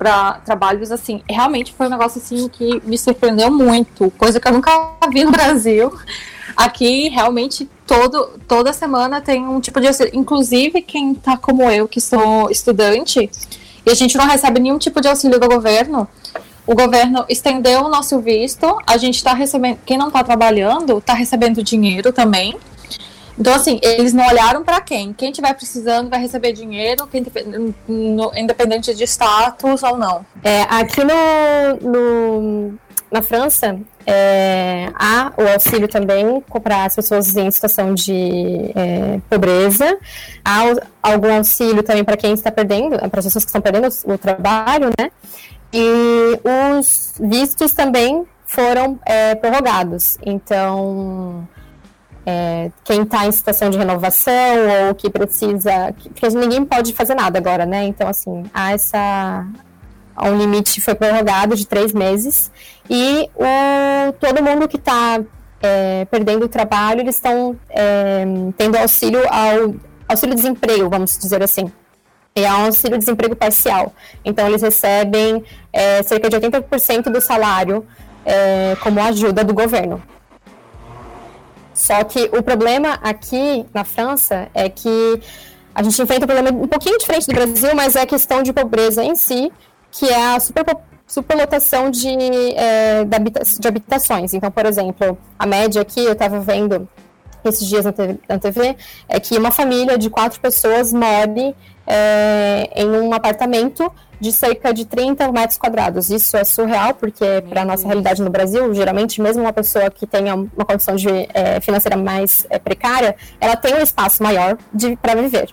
para trabalhos assim. Realmente foi um negócio assim que me surpreendeu muito, coisa que eu nunca vi no Brasil. Aqui realmente todo, toda semana tem um tipo de auxílio. Inclusive quem tá como eu, que sou estudante, e a gente não recebe nenhum tipo de auxílio do governo. O governo estendeu o nosso visto, a gente está recebendo, quem não está trabalhando está recebendo dinheiro também. Então, assim, eles não olharam para quem. Quem estiver precisando vai receber dinheiro, quem tiver- no- independente de status ou não. É, aqui no, no- na França, é, há o auxílio também para as pessoas em situação de é, pobreza. Há o- algum auxílio também para quem está perdendo, para as pessoas que estão perdendo o, o trabalho, né? E os vistos também foram é, prorrogados. Então, é, quem está em situação de renovação ou que precisa. Porque ninguém pode fazer nada agora, né? Então, assim, há essa. um limite foi prorrogado de três meses. E o, todo mundo que está perdendo o trabalho, eles estão é, tendo auxílio ao auxílio-desemprego, vamos dizer assim. É um auxílio-desemprego parcial. Então, eles recebem é, cerca de 80% do salário é, como ajuda do governo. Só que o problema aqui na França é que a gente enfrenta um problema um pouquinho diferente do Brasil, mas é a questão de pobreza em si, que é a superpo- superlotação de, é, de habitações. Então, por exemplo, a média aqui, eu estava vendo esses dias na TV, é que uma família de quatro pessoas more é, em um apartamento de cerca de 30 metros quadrados. Isso é surreal, porque para a nossa realidade no Brasil, geralmente, mesmo uma pessoa que tenha uma condição de, é, financeira mais é, precária, ela tem um espaço maior para viver.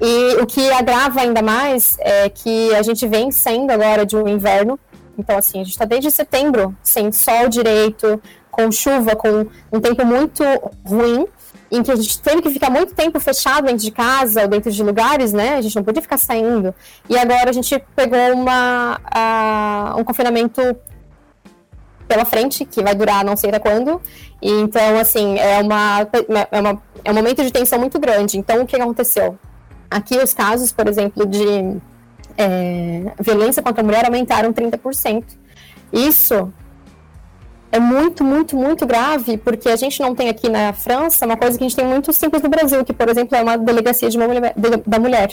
E o que agrava ainda mais é que a gente vem saindo agora de um inverno. Então, assim, a gente está desde setembro sem sol direito, com chuva, com um tempo muito ruim em que a gente teve que ficar muito tempo fechado dentro de casa ou dentro de lugares, né? A gente não podia ficar saindo. E agora a gente pegou uma, uh, um confinamento pela frente, que vai durar não sei até quando. E, então, assim, é, uma, é, uma, é um momento de tensão muito grande. Então, o que aconteceu? Aqui, os casos, por exemplo, de é, violência contra a mulher aumentaram 30%. Isso é muito, muito, muito grave, porque a gente não tem aqui na França uma coisa que a gente tem muito simples no Brasil, que, por exemplo, é uma delegacia de uma mulher, de, da mulher.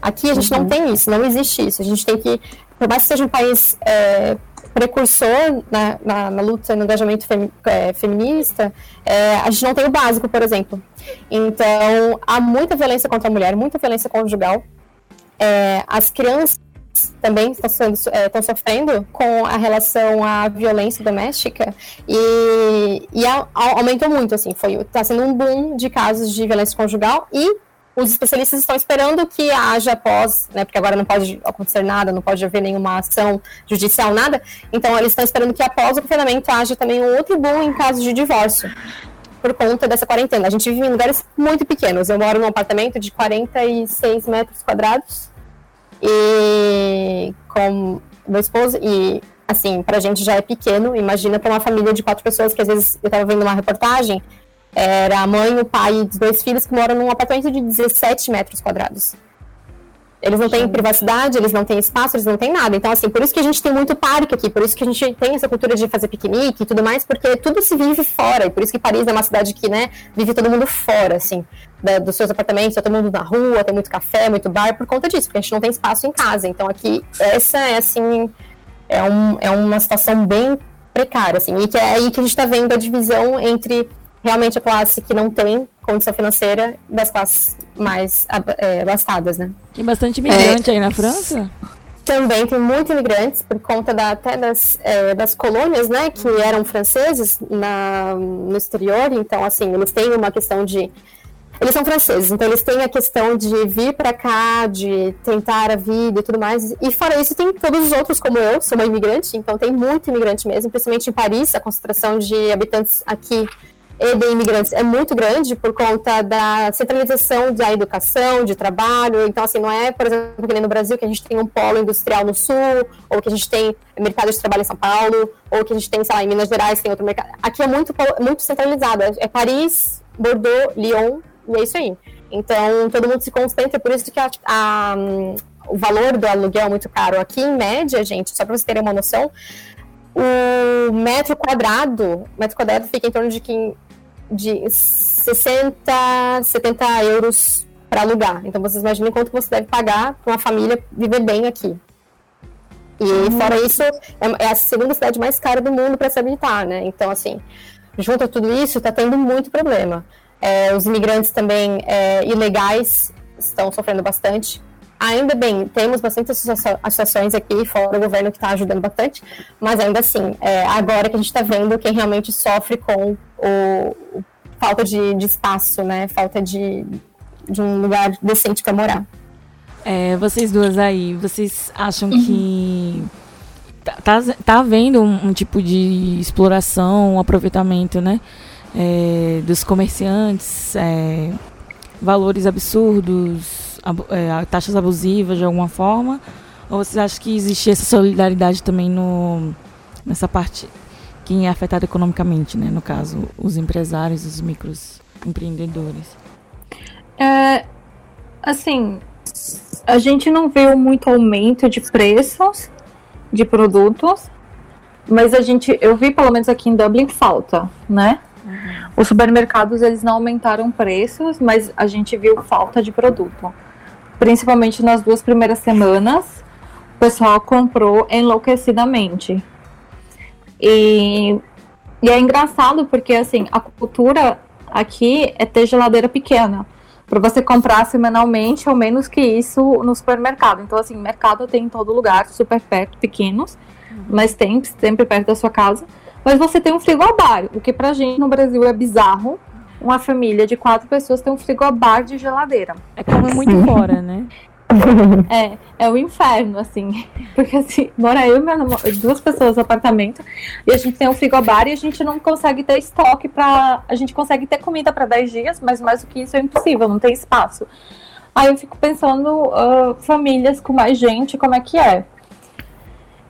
Aqui a gente uhum. não tem isso, não existe isso. A gente tem que, por mais que seja um país é, precursor na, na, na, luta no engajamento fem, é, feminista, é, a gente não tem o básico, por exemplo. Então, há muita violência contra a mulher, muita violência conjugal. É, as crianças também estão, sendo, é, estão sofrendo com a relação à violência doméstica e, e a, a, aumentou muito, assim, foi está sendo um boom de casos de violência conjugal e os especialistas estão esperando que haja após, né, porque agora não pode acontecer nada, não pode haver nenhuma ação judicial, nada, então eles estão esperando que após o confinamento haja também um outro boom em casos de divórcio por conta dessa quarentena. A gente vive em lugares muito pequenos. Eu moro num apartamento de 46 metros quadrados e com meu esposo, e assim, pra gente já é pequeno, imagina pra uma família de quatro pessoas, que às vezes eu tava vendo uma reportagem, era a mãe, o pai e os dois filhos que moram num apartamento de 17 metros quadrados. Eles não têm privacidade, eles não têm espaço, eles não têm nada. Então, assim, por isso que a gente tem muito parque aqui, por isso que a gente tem essa cultura de fazer piquenique e tudo mais, porque tudo se vive fora. E por isso que Paris é uma cidade que, né, vive todo mundo fora, assim, da, dos seus apartamentos, tá todo mundo na rua, tem muito café, muito bar, por conta disso, porque a gente não tem espaço em casa. Então, aqui, essa é, assim, é, um, é uma situação bem precária, assim, e que é aí que a gente está vendo a divisão entre realmente a classe que não tem condição financeira das classes mais é, abastadas, né? Tem bastante imigrante é, aí na França? Também tem muitos imigrantes, por conta da, até das, é, das colônias, né, que eram franceses na, no exterior, então, assim, eles têm uma questão de eles são franceses, então eles têm a questão de vir para cá, de tentar a vida e tudo mais. E fora isso, tem todos os outros, como eu, sou uma imigrante, então tem muito imigrante mesmo, principalmente em Paris, a concentração de habitantes aqui e de imigrantes é muito grande por conta da centralização da educação, de trabalho. Então, assim, não é, por exemplo, que nem no Brasil, que a gente tem um polo industrial no sul, ou que a gente tem mercado de trabalho em São Paulo, ou que a gente tem, sei lá, em Minas Gerais tem outro mercado. Aqui é muito, muito centralizado. É Paris, Bordeaux, Lyon, e é isso aí. Então, todo mundo se concentra, por isso que a, a, o valor do aluguel é muito caro. Aqui, em média, gente, só para vocês terem uma noção, o metro quadrado, metro quadrado fica em torno de de 60, 70 euros para alugar. Então vocês imaginem quanto você deve pagar para uma família viver bem aqui. E uhum. fora isso, é, é, a segunda cidade mais cara do mundo para se habitar, né? Então, assim, junto a tudo isso, está tendo muito problema. É, os imigrantes também é, ilegais estão sofrendo bastante. Ainda bem, temos bastante associações aqui, fora o governo que está ajudando bastante, mas ainda assim, é, agora que a gente está vendo quem realmente sofre com o, o falta de, de, espaço, né? Falta de, de um lugar decente para morar. É, vocês duas aí, vocês acham uhum. que tá, tá, tá havendo um, um, tipo de exploração, um aproveitamento, né? É, dos comerciantes, é, valores absurdos, é, taxas abusivas de alguma forma? Ou você acha que existe essa solidariedade também no, nessa parte quem é afetado economicamente, né? No caso, os empresários, os microempreendedores. É, assim, a gente não viu muito aumento de preços de produtos, mas a gente, eu vi pelo menos aqui em Dublin falta, né? Uhum. Os supermercados eles não aumentaram preços, mas a gente viu falta de produto principalmente nas duas primeiras semanas, o pessoal comprou enlouquecidamente. E, e é engraçado porque, assim, a cultura aqui é ter geladeira pequena. para você comprar semanalmente ou menos que isso no supermercado. Então, assim, mercado tem em todo lugar, super perto, pequenos, uhum. mas tem sempre perto da sua casa. Mas você tem um frigobar, o que pra gente no Brasil é bizarro. Uma família de quatro pessoas tem um frigobar de geladeira. É como muito fora, né? (laughs) é, é o inferno, assim. (laughs) Porque assim, mora eu e minha duas pessoas no apartamento, e a gente tem um frigobar e a gente não consegue ter estoque para A gente consegue ter comida para 10 dias, mas mais do que isso é impossível, não tem espaço. Aí eu fico pensando, uh, famílias com mais gente, como é que é?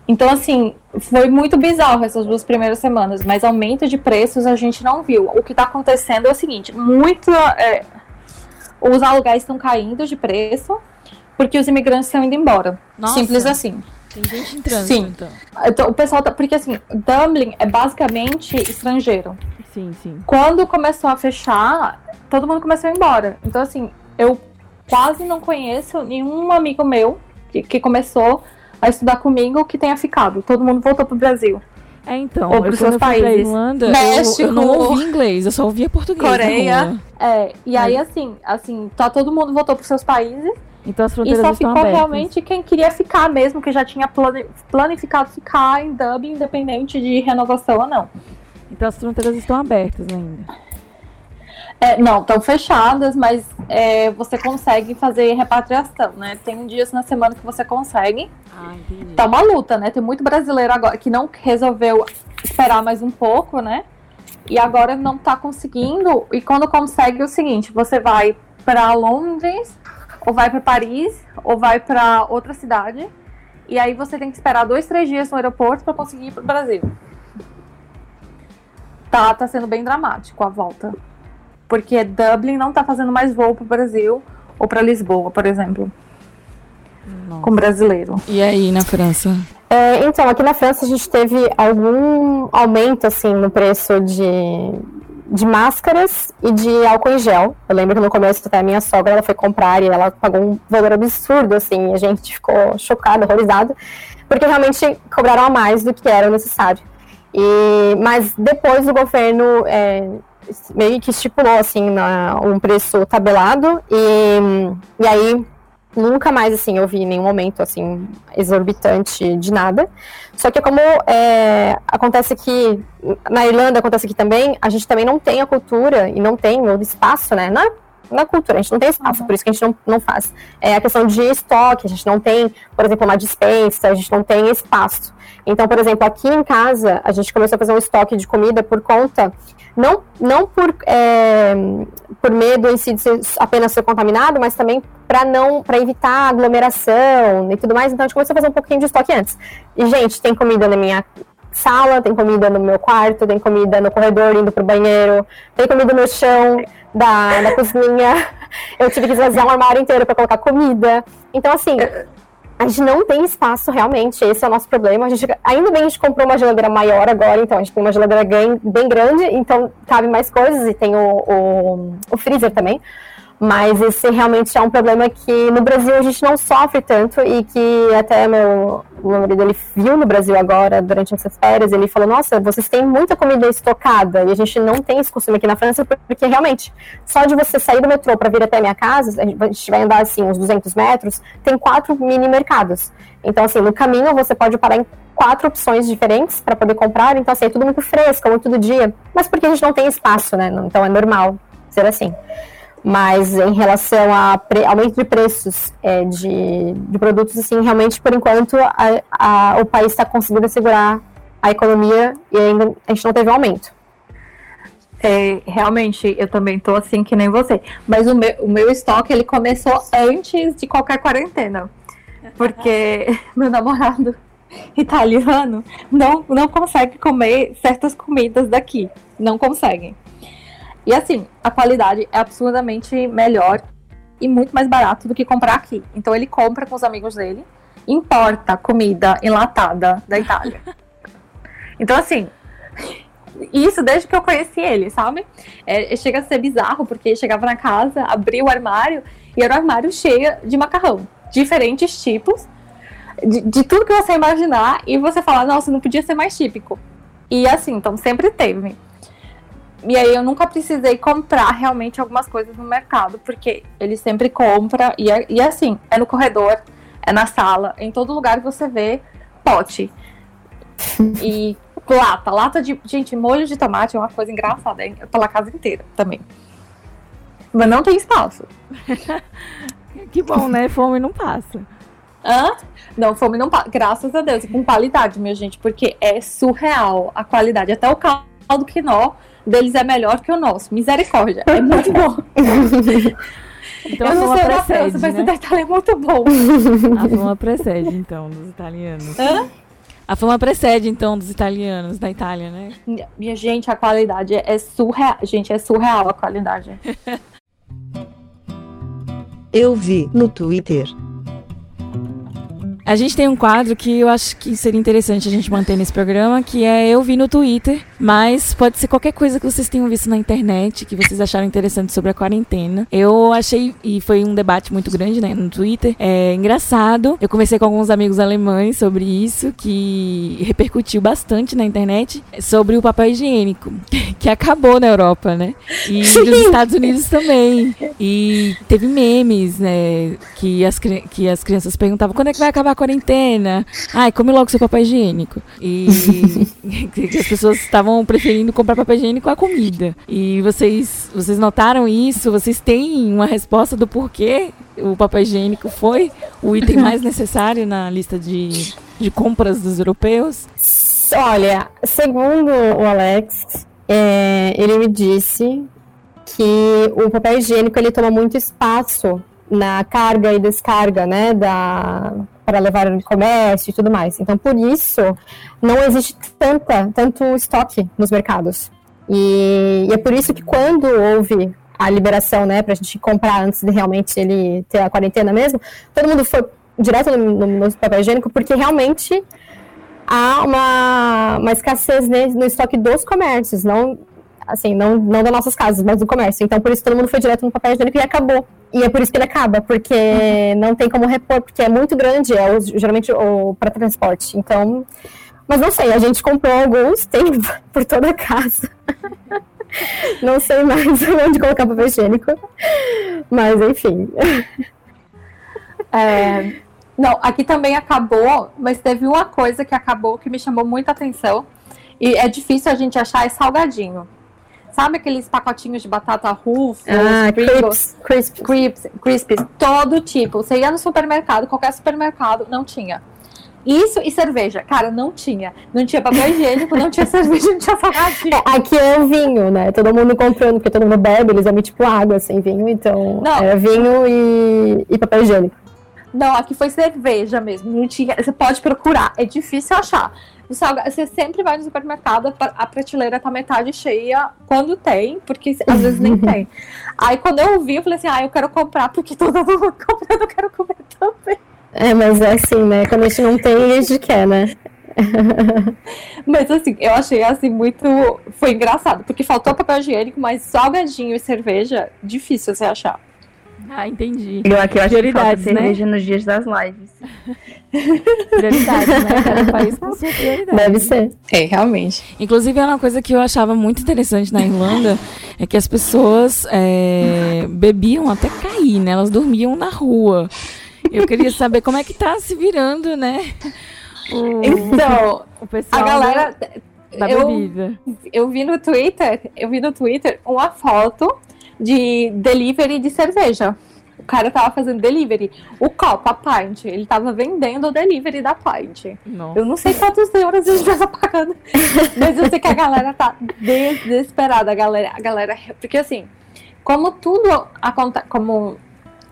Então, assim, foi muito bizarro essas duas primeiras semanas, mas aumento de preços a gente não viu. O que está acontecendo é o seguinte: muito. É, os aluguéis estão caindo de preço, porque os imigrantes estão indo embora. Nossa. Simples assim. Tem gente entrando, sim. Então. então. o pessoal tá. Porque assim, Dublin é basicamente estrangeiro. Sim, sim. Quando começou a fechar, todo mundo começou a ir embora. Então, assim, eu quase não conheço nenhum amigo meu que, que começou a estudar comigo que tenha ficado. Todo mundo voltou pro Brasil. É, então, Ou pros seus países. Irlanda, México, eu, eu, não ouvi inglês, eu só ouvia português. Coreia. É, e aí, assim, assim, tá, todo mundo voltou pros seus países. Então as fronteiras e só ficou abertas. realmente quem queria ficar mesmo, que já tinha planificado ficar em Dublin, independente de renovação ou não. Então as fronteiras estão abertas ainda. É, não, estão fechadas, mas é, você consegue fazer repatriação, né? Tem dias na semana que você consegue. Ah, entendi. Tá uma luta, né? Tem muito brasileiro agora que não resolveu esperar mais um pouco, né? E agora não tá conseguindo. E quando consegue, é o seguinte: você vai para Londres ou vai para Paris, ou vai para outra cidade. E aí você tem que esperar dois, três dias no aeroporto para conseguir ir para o Brasil. Tá, tá sendo bem dramático a volta. Porque Dublin não tá fazendo mais voo para o Brasil ou para Lisboa, por exemplo. Nossa. Com brasileiro. E aí, na França? É, então, aqui na França a gente teve algum aumento, assim, no preço de, de máscaras e de álcool em gel. Eu lembro que no começo até a minha sogra ela foi comprar e ela pagou um valor absurdo, assim, a gente ficou chocado, horrorizado, porque realmente cobraram a mais do que era necessário. E, mas depois o governo é, meio que estipulou assim na, um preço tabelado e, e aí nunca mais, assim, eu vi nenhum momento, assim, exorbitante de nada. Só que como é, acontece que na Irlanda, acontece aqui também, a gente também não tem a cultura e não tem o espaço, né, na, na cultura, a gente não tem espaço, uhum. por isso que a gente não, não faz. É a questão de estoque, a gente não tem, por exemplo, uma dispensa, a gente não tem espaço. Então, por exemplo, aqui em casa, a gente começou a fazer um estoque de comida por conta não, não por, é, por medo em si de ser, apenas ser contaminado, mas também para não para evitar aglomeração e tudo mais. Então a gente começou a fazer um pouquinho de estoque antes. E, gente, tem comida na minha sala, tem comida no meu quarto, tem comida no corredor indo pro banheiro, tem comida no chão da, da cozinha. (laughs) Eu tive que esvaziar um armário inteiro para colocar comida. Então, assim, a gente não tem espaço realmente, esse é o nosso problema. A gente, ainda bem a gente comprou uma geladeira maior agora, então a gente tem uma geladeira bem, bem grande, então cabe mais coisas e tem o, o, o freezer também. Mas esse realmente é um problema que no Brasil a gente não sofre tanto e que até meu, meu marido ele viu no Brasil agora, durante essas férias, ele falou, nossa, vocês têm muita comida estocada e a gente não tem esse costume aqui na França porque realmente, só de você sair do metrô para vir até minha casa, a gente vai andar assim uns 200 metros, tem quatro mini mercados. Então assim, no caminho você pode parar em quatro opções diferentes para poder comprar, então assim, é tudo muito fresco, muito do dia, mas porque a gente não tem espaço, né? Então é normal ser assim. Mas em relação a aumento de preços é, de, de produtos, assim, realmente, por enquanto, a, a, o país está conseguindo segurar a economia e ainda a gente não teve um aumento. É, realmente, eu também tô assim que nem você. Mas o meu, o meu estoque, ele começou antes de qualquer quarentena. Porque (laughs) meu namorado (laughs) italiano não, não consegue comer certas comidas daqui. Não conseguem. E assim, a qualidade é absurdamente melhor e muito mais barato do que comprar aqui. Então ele compra com os amigos dele, importa comida enlatada da Itália. (laughs) Então assim, isso desde que eu conheci ele, sabe? É, chega a ser bizarro, porque chegava na casa, abria o armário e era um armário cheio de macarrão. Diferentes tipos, de, de, tudo que você imaginar, e você fala, nossa, não podia ser mais típico. E assim, então sempre teve. E aí eu nunca precisei comprar realmente algumas coisas no mercado, porque ele sempre compra, e, é, e é assim, é no corredor, é na sala, em todo lugar que você vê pote. e lata, lata de. Gente, molho de tomate é uma coisa engraçada, hein? Pela casa inteira também. Mas não tem espaço. (laughs) que bom, né? Fome não passa. Hã? Não, fome não passa. Graças a Deus. E com qualidade, minha gente, porque é surreal a qualidade. Até o caldo quinó deles é melhor que o nosso. Misericórdia. É muito bom. (laughs) Então, eu não sei a da França, mas né? o da Itália é muito bom. A fama precede, então, dos italianos. Hã? A fama precede, então, dos italianos, da Itália, né? Minha gente, a qualidade é surreal. Gente, é surreal a qualidade. (laughs) Eu vi no Twitter. A gente tem um quadro que eu acho que seria interessante a gente manter nesse programa, que é Eu Vi no Twitter, mas pode ser qualquer coisa que vocês tenham visto na internet, que vocês acharam interessante sobre a quarentena. Eu achei, e foi um debate muito grande né, no Twitter, é engraçado. Eu conversei com alguns amigos alemães sobre isso, que repercutiu bastante na internet, sobre o papel higiênico, (laughs) que acabou na Europa, né? E nos Estados Unidos também. E teve memes, né, que as, que as crianças perguntavam quando é que vai acabar quarentena. Ai, come logo seu papel higiênico. E (laughs) (laughs) as pessoas estavam preferindo comprar papel higiênico à comida. E vocês, vocês notaram isso? Vocês têm uma resposta do porquê o papel higiênico foi o item mais necessário na lista de, de compras dos europeus? Olha, segundo o Alex, é, ele me disse que o papel higiênico ele toma muito espaço na carga e descarga, né, da, para levar no comércio e tudo mais. Então, por isso, não existe tanta, tanto estoque nos mercados. E, e é por isso que quando houve a liberação, né, para a gente comprar antes de realmente ele ter a quarentena mesmo, todo mundo foi direto no, no, papel higiênico, porque realmente há uma, uma escassez né, no estoque dos comércios, não assim, não, não das nossas casas, mas do comércio. Então, por isso todo mundo foi direto no papel higiênico e acabou. E é por isso que ele acaba, porque uhum. não tem como repor, porque é muito grande, é geralmente o para transporte. Então, mas não sei, a gente comprou alguns, tem (laughs) por toda a casa. (laughs) não sei mais (laughs) onde colocar papel higiênico, mas enfim. É, não, aqui também acabou, mas teve uma coisa que acabou que me chamou muita atenção. E é difícil a gente achar é salgadinho. Sabe aqueles pacotinhos de batata Ruffles, ah, crisps, crisps, crisps, crisps, todo tipo. Você ia no supermercado, qualquer supermercado, não tinha. Isso e cerveja. Cara, não tinha. Não tinha papel higiênico, não tinha (laughs) cerveja, não tinha salgadinho. É, aqui é o vinho, né? Todo mundo comprando, porque todo mundo bebe, eles é tipo água sem vinho, então não. é vinho e, e papel higiênico. Não, aqui foi cerveja mesmo. Não tinha, você pode procurar, é difícil achar. Você sempre vai no supermercado, a prateleira tá metade cheia quando tem, porque às vezes nem (laughs) tem. Aí quando eu vi, eu falei assim, ah, eu quero comprar, porque todo mundo comprando, eu (laughs) quero comer também. É, mas é assim, né? Quando a gente não tem, a gente quer, né? (laughs) mas assim, eu achei assim muito. Foi engraçado, porque faltou papel higiênico, mas salgadinho e cerveja, difícil você achar. Ah, entendi. Eu aqui eu acho Prioridades, que falta cerveja né? nos dias das lives. Prioridades, né? Cada (laughs) país com sua prioridade. Deve ser. É, realmente. Inclusive, é uma coisa que eu achava muito interessante na Irlanda é que as pessoas é, bebiam até cair, né? Elas dormiam na rua. Eu queria saber como é que tá se virando, né? O, então, (laughs) o pessoal a galera da, da eu, bebida. Eu vi no Twitter, eu vi no Twitter uma foto de delivery de cerveja. O cara tava fazendo delivery. O copo, a pint, ele tava vendendo o delivery da pint. Nossa. Eu não sei quantos euros ele tava (laughs) pagando. mas eu sei que a galera tá desesperada. A galera, a galera. Porque assim, como tudo acontece. Como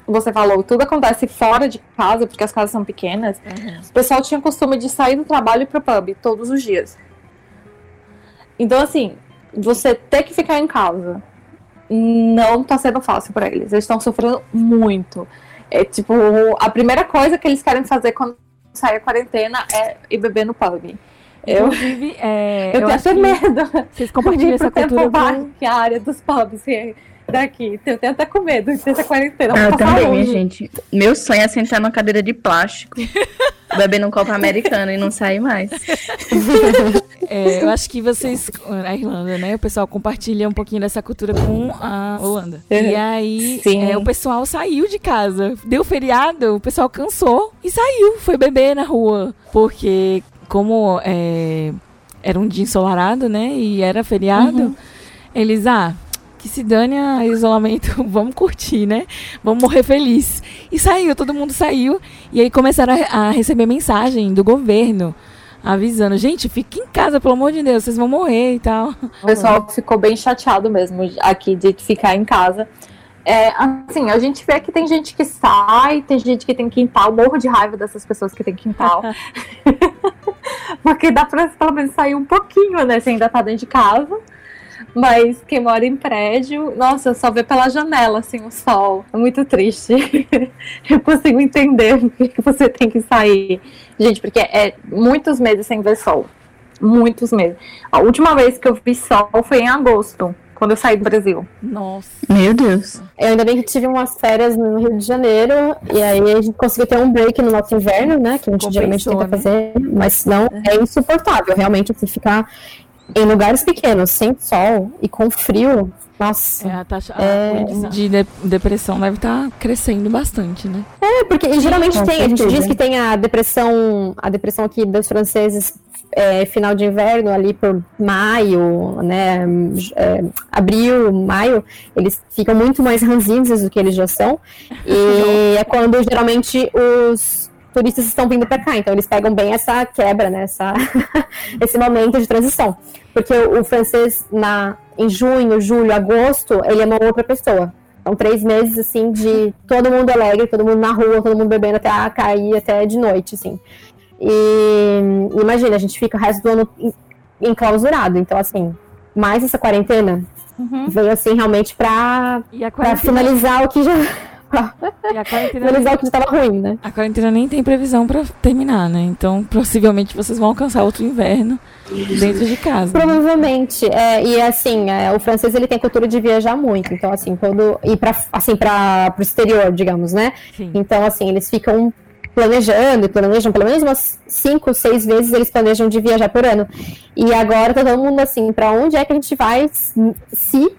você falou, tudo acontece fora de casa, porque as casas são pequenas. Uhum. O pessoal tinha o costume de sair do trabalho e pro pub todos os dias. Então, assim, você ter que ficar em casa não tá sendo fácil para eles. Eles estão sofrendo muito. É tipo, a primeira coisa que eles querem fazer quando sai a quarentena é ir beber no pub. Eu, Inclusive, é, eu, eu tenho até medo. Vocês compartilham essa cultura do... que a área dos pubs. daqui. Eu tenho até com medo dessa quarentena. Ah, eu também, minha gente. Meu sonho é sentar numa cadeira de plástico, (laughs) beber num copo americano e não sair mais. (laughs) É, eu acho que vocês, a Irlanda, né? O pessoal compartilha um pouquinho dessa cultura com a Holanda. E aí, Sim. é, o pessoal saiu de casa. Deu feriado, o pessoal cansou e saiu. Foi beber na rua. Porque, como é, era um dia ensolarado, né? E era feriado, eles, ah. Que se dane a isolamento, (laughs) vamos curtir, né? Vamos morrer feliz. E saiu, todo mundo saiu. E aí começaram a, a receber mensagem do governo avisando, gente, fique em casa, pelo amor de Deus, vocês vão morrer e tal. O pessoal ficou bem chateado mesmo aqui de ficar em casa. É, assim, a gente vê que tem gente que sai, tem gente que tem quintal, morro de raiva dessas pessoas que tem quintal. (laughs) (laughs) Porque dá pra pelo menos sair um pouquinho, né? Você ainda tá dentro de casa. Mas quem mora em prédio, nossa, só vê pela janela, assim, o sol. É muito triste. (laughs) Eu consigo entender (laughs) por que que você tem que sair. Gente, porque é muitos meses sem ver sol. Muitos meses. A última vez que eu vi sol foi em agosto, quando eu saí do Brasil. Nossa. Meu Deus. Eu ainda bem que tive umas férias no Rio de Janeiro, e aí a gente conseguiu ter um break no nosso inverno, né? Que a gente Compensou, geralmente tenta né? fazer, mas não é insuportável. Realmente, assim, ficar em lugares pequenos, sem sol e com frio, nossa. É, a taxa É. de de- depressão deve estar crescendo bastante, né? É, porque geralmente com tem, a gente certeza. diz que tem a depressão, a depressão aqui dos franceses é, final de inverno ali por maio, né, é, abril, maio, eles ficam muito mais ranzinhos do que eles já são, e (laughs) é quando geralmente os turistas estão vindo para cá, então eles pegam bem essa quebra, né, essa, (laughs) esse momento de transição, porque o, o francês na em junho, julho, agosto, ele é uma outra pessoa. São três meses, assim, de todo mundo alegre, todo mundo na rua, todo mundo bebendo até a cair, até de noite, assim. E imagina, a gente fica o resto do ano en- enclausurado. Então, assim, mais essa quarentena veio, assim, realmente pra, E a pra finalizar o que já... (laughs) e a quarentena, finalizar o que já tava ruim, né? a quarentena nem tem previsão pra terminar, né? Então, possivelmente vocês vão alcançar outro inverno dentro de casa. né? Provavelmente, é, e assim, é, o francês ele tem cultura de viajar muito, então assim, quando ir para assim para o exterior, digamos, né? Sim. Então assim, eles ficam planejando e planejam pelo menos umas cinco, seis vezes eles planejam de viajar por ano. E agora tá todo mundo assim, para onde é que a gente vai se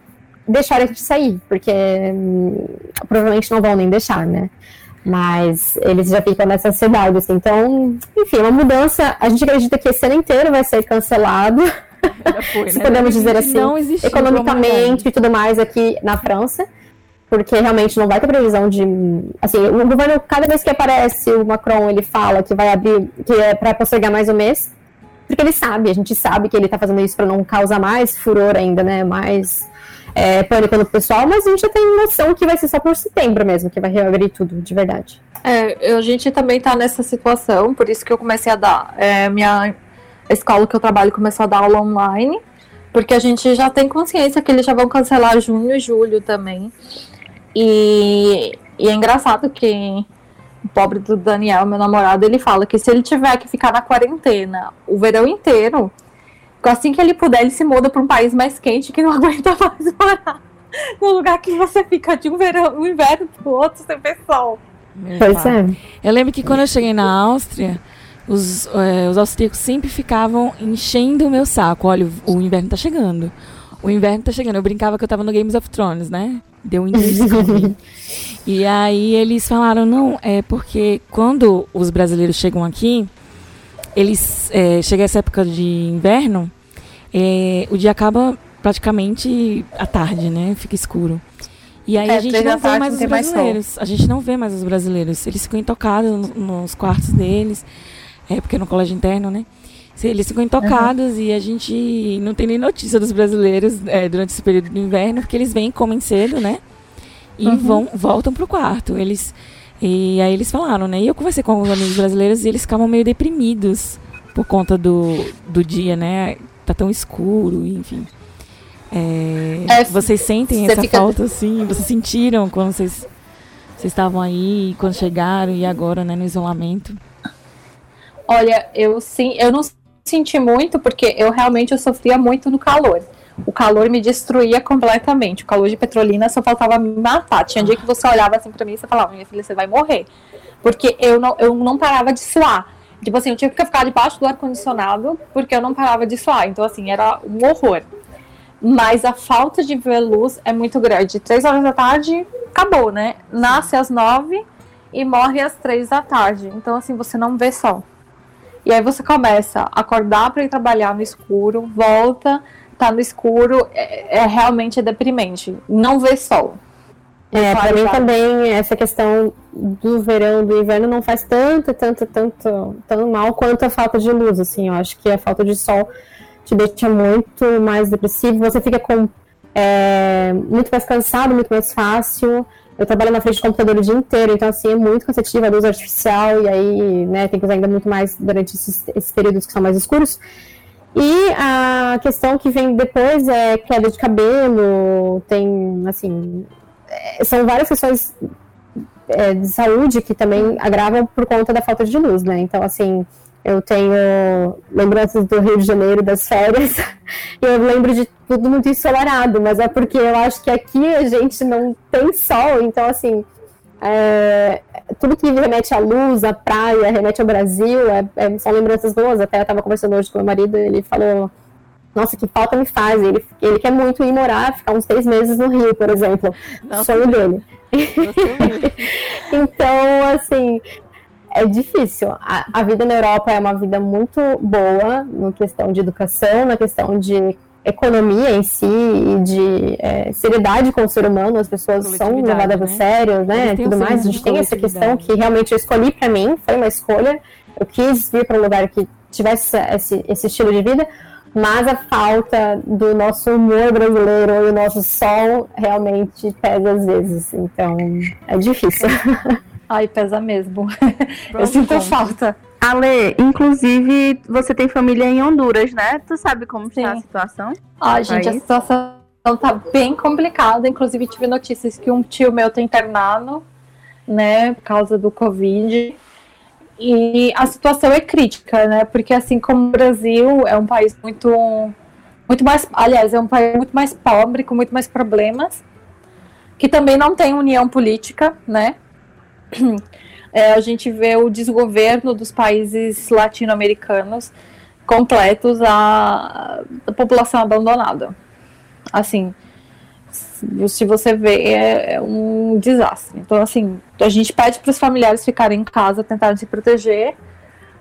deixar a gente sair? Porque hum, provavelmente não vão nem deixar, né? Mas eles já ficam nessa ansiedade, assim. Então, enfim, uma mudança. A gente acredita que esse ano inteiro vai ser cancelado, (laughs) foi, se né? podemos dizer assim, Não existiu economicamente e tudo mais aqui na França. Porque realmente não vai ter previsão de. Assim, o governo, cada vez que aparece o Macron, ele fala que vai abrir, que é para postergar mais um mês. Porque ele sabe, a gente sabe que ele tá fazendo isso para não causar mais furor ainda, né? Mais é, pânico no pessoal, mas a gente já tem noção que vai ser só por setembro mesmo, que vai reabrir tudo, de verdade. É, a gente também tá nessa situação, por isso que eu comecei a dar. é, minha escola que eu trabalho começou a dar aula online, porque a gente já tem consciência que eles já vão cancelar junho e julho também. E, e é engraçado que o pobre do Daniel, meu namorado, ele fala que se ele tiver que ficar na quarentena o verão inteiro, assim que ele puder, ele se muda para um país mais quente que não (laughs) aguenta mais morar. No lugar que você fica de um verão, um inverno pro outro, você vê sol. Pois é. Eu lembro que quando eu cheguei na Áustria, os, eh, os austríacos sempre ficavam enchendo o meu saco. Olha, o, o inverno tá chegando. O inverno tá chegando. Eu brincava que eu tava no Games of Thrones, né? Deu um (laughs) e aí eles falaram, não, é porque quando os brasileiros chegam aqui, eles eh, chega essa época de inverno, eh, o dia acaba praticamente à tarde, né? Fica escuro. E aí É, a gente não vê mais não os tem mais brasileiros. A gente não vê mais os brasileiros. Eles ficam intocados no- nos quartos deles. É porque é no colégio interno, né? Eles ficam intocados e a gente não tem nem notícia dos brasileiros é, durante esse período do inverno, porque eles vêm, comem cedo, né? E vão, voltam pro quarto. Eles, e aí eles falaram, né? E eu conversei com alguns amigos brasileiros e eles ficavam meio deprimidos por conta do, do dia, né? Tá tão escuro, enfim. É, É, vocês sentem essa fica- falta, assim? Vocês sentiram quando vocês, vocês estavam aí, quando chegaram e agora, né, no isolamento? Olha, eu sim, eu não senti muito porque eu realmente eu sofria muito no calor. O calor me destruía completamente. O calor de Petrolina só faltava me matar. Tinha dia que você olhava assim para mim e você falava, minha filha, você vai morrer. Porque eu não, eu não parava de suar. Tipo assim, eu tinha que ficar debaixo do ar-condicionado porque eu não parava de suar. Então, assim, era um horror. Mas a falta de ver luz é muito grande. Três horas da tarde, acabou, né? Nasce às nove e morre às três da tarde. Então, assim, você não vê sol. E aí você começa a acordar para ir trabalhar no escuro, volta, tá no escuro, é, é realmente é deprimente. Não vê sol. É, para mim também essa questão do verão, do inverno não faz tanto, tanto, tanto, tão mal quanto a falta de luz, assim. Eu acho que a falta de sol te deixa muito mais depressivo, você fica com é, muito mais cansado, muito mais fácil. Eu trabalho na frente do computador o dia inteiro, então assim, é muito cansativo a luz artificial, e aí, né, tem que usar ainda muito mais durante esses, esses períodos que são mais escuros. E a questão que vem depois é queda de cabelo, tem, assim, é, são várias questões é, de saúde que também agravam por conta da falta de luz, né? Então, assim, eu tenho lembranças do Rio de Janeiro, das férias, e (laughs) eu lembro de tudo muito ensolarado, mas é porque eu acho que aqui a gente não tem sol, então, assim, é, tudo que remete à luz, à praia, remete ao Brasil, é, é, são lembranças boas. Até eu estava conversando hoje com meu marido, ele falou: Nossa, que falta me faz. Ele, ele quer muito ir morar, ficar uns seis meses no Rio, por exemplo. Nossa, sonho dele. (laughs) então, assim, é difícil. A, a, vida na Europa é uma vida muito boa na questão de educação, na questão de economia em si e de é, seriedade com o ser humano. As pessoas são levadas né? a sério, né? Tudo mais. A gente tem essa questão que realmente eu escolhi para mim, foi uma escolha. Eu quis vir para um lugar que tivesse esse, esse estilo de vida, mas a falta do nosso humor brasileiro e o nosso sol realmente pesa às vezes. Então, é difícil. Ai, pesa mesmo. (laughs) Eu sinto falta. Ale, inclusive, você tem família em Honduras, né? Tu sabe como Sim. está a situação? Ai, gente, país? a situação tá bem complicada. Inclusive, tive notícias que um tio meu tá internado, né, por causa do Covid. E a situação é crítica, né? Porque assim como o Brasil é um país muito muito mais, aliás, é um país muito mais pobre, com muito mais problemas, que também não tem união política, né? (clears throat) é, a gente vê o desgoverno dos países latino-americanos completos, a, a, população abandonada. Assim, se você vê, é, é um desastre. Então, assim, a gente pede para os familiares ficarem em casa, tentarem se proteger,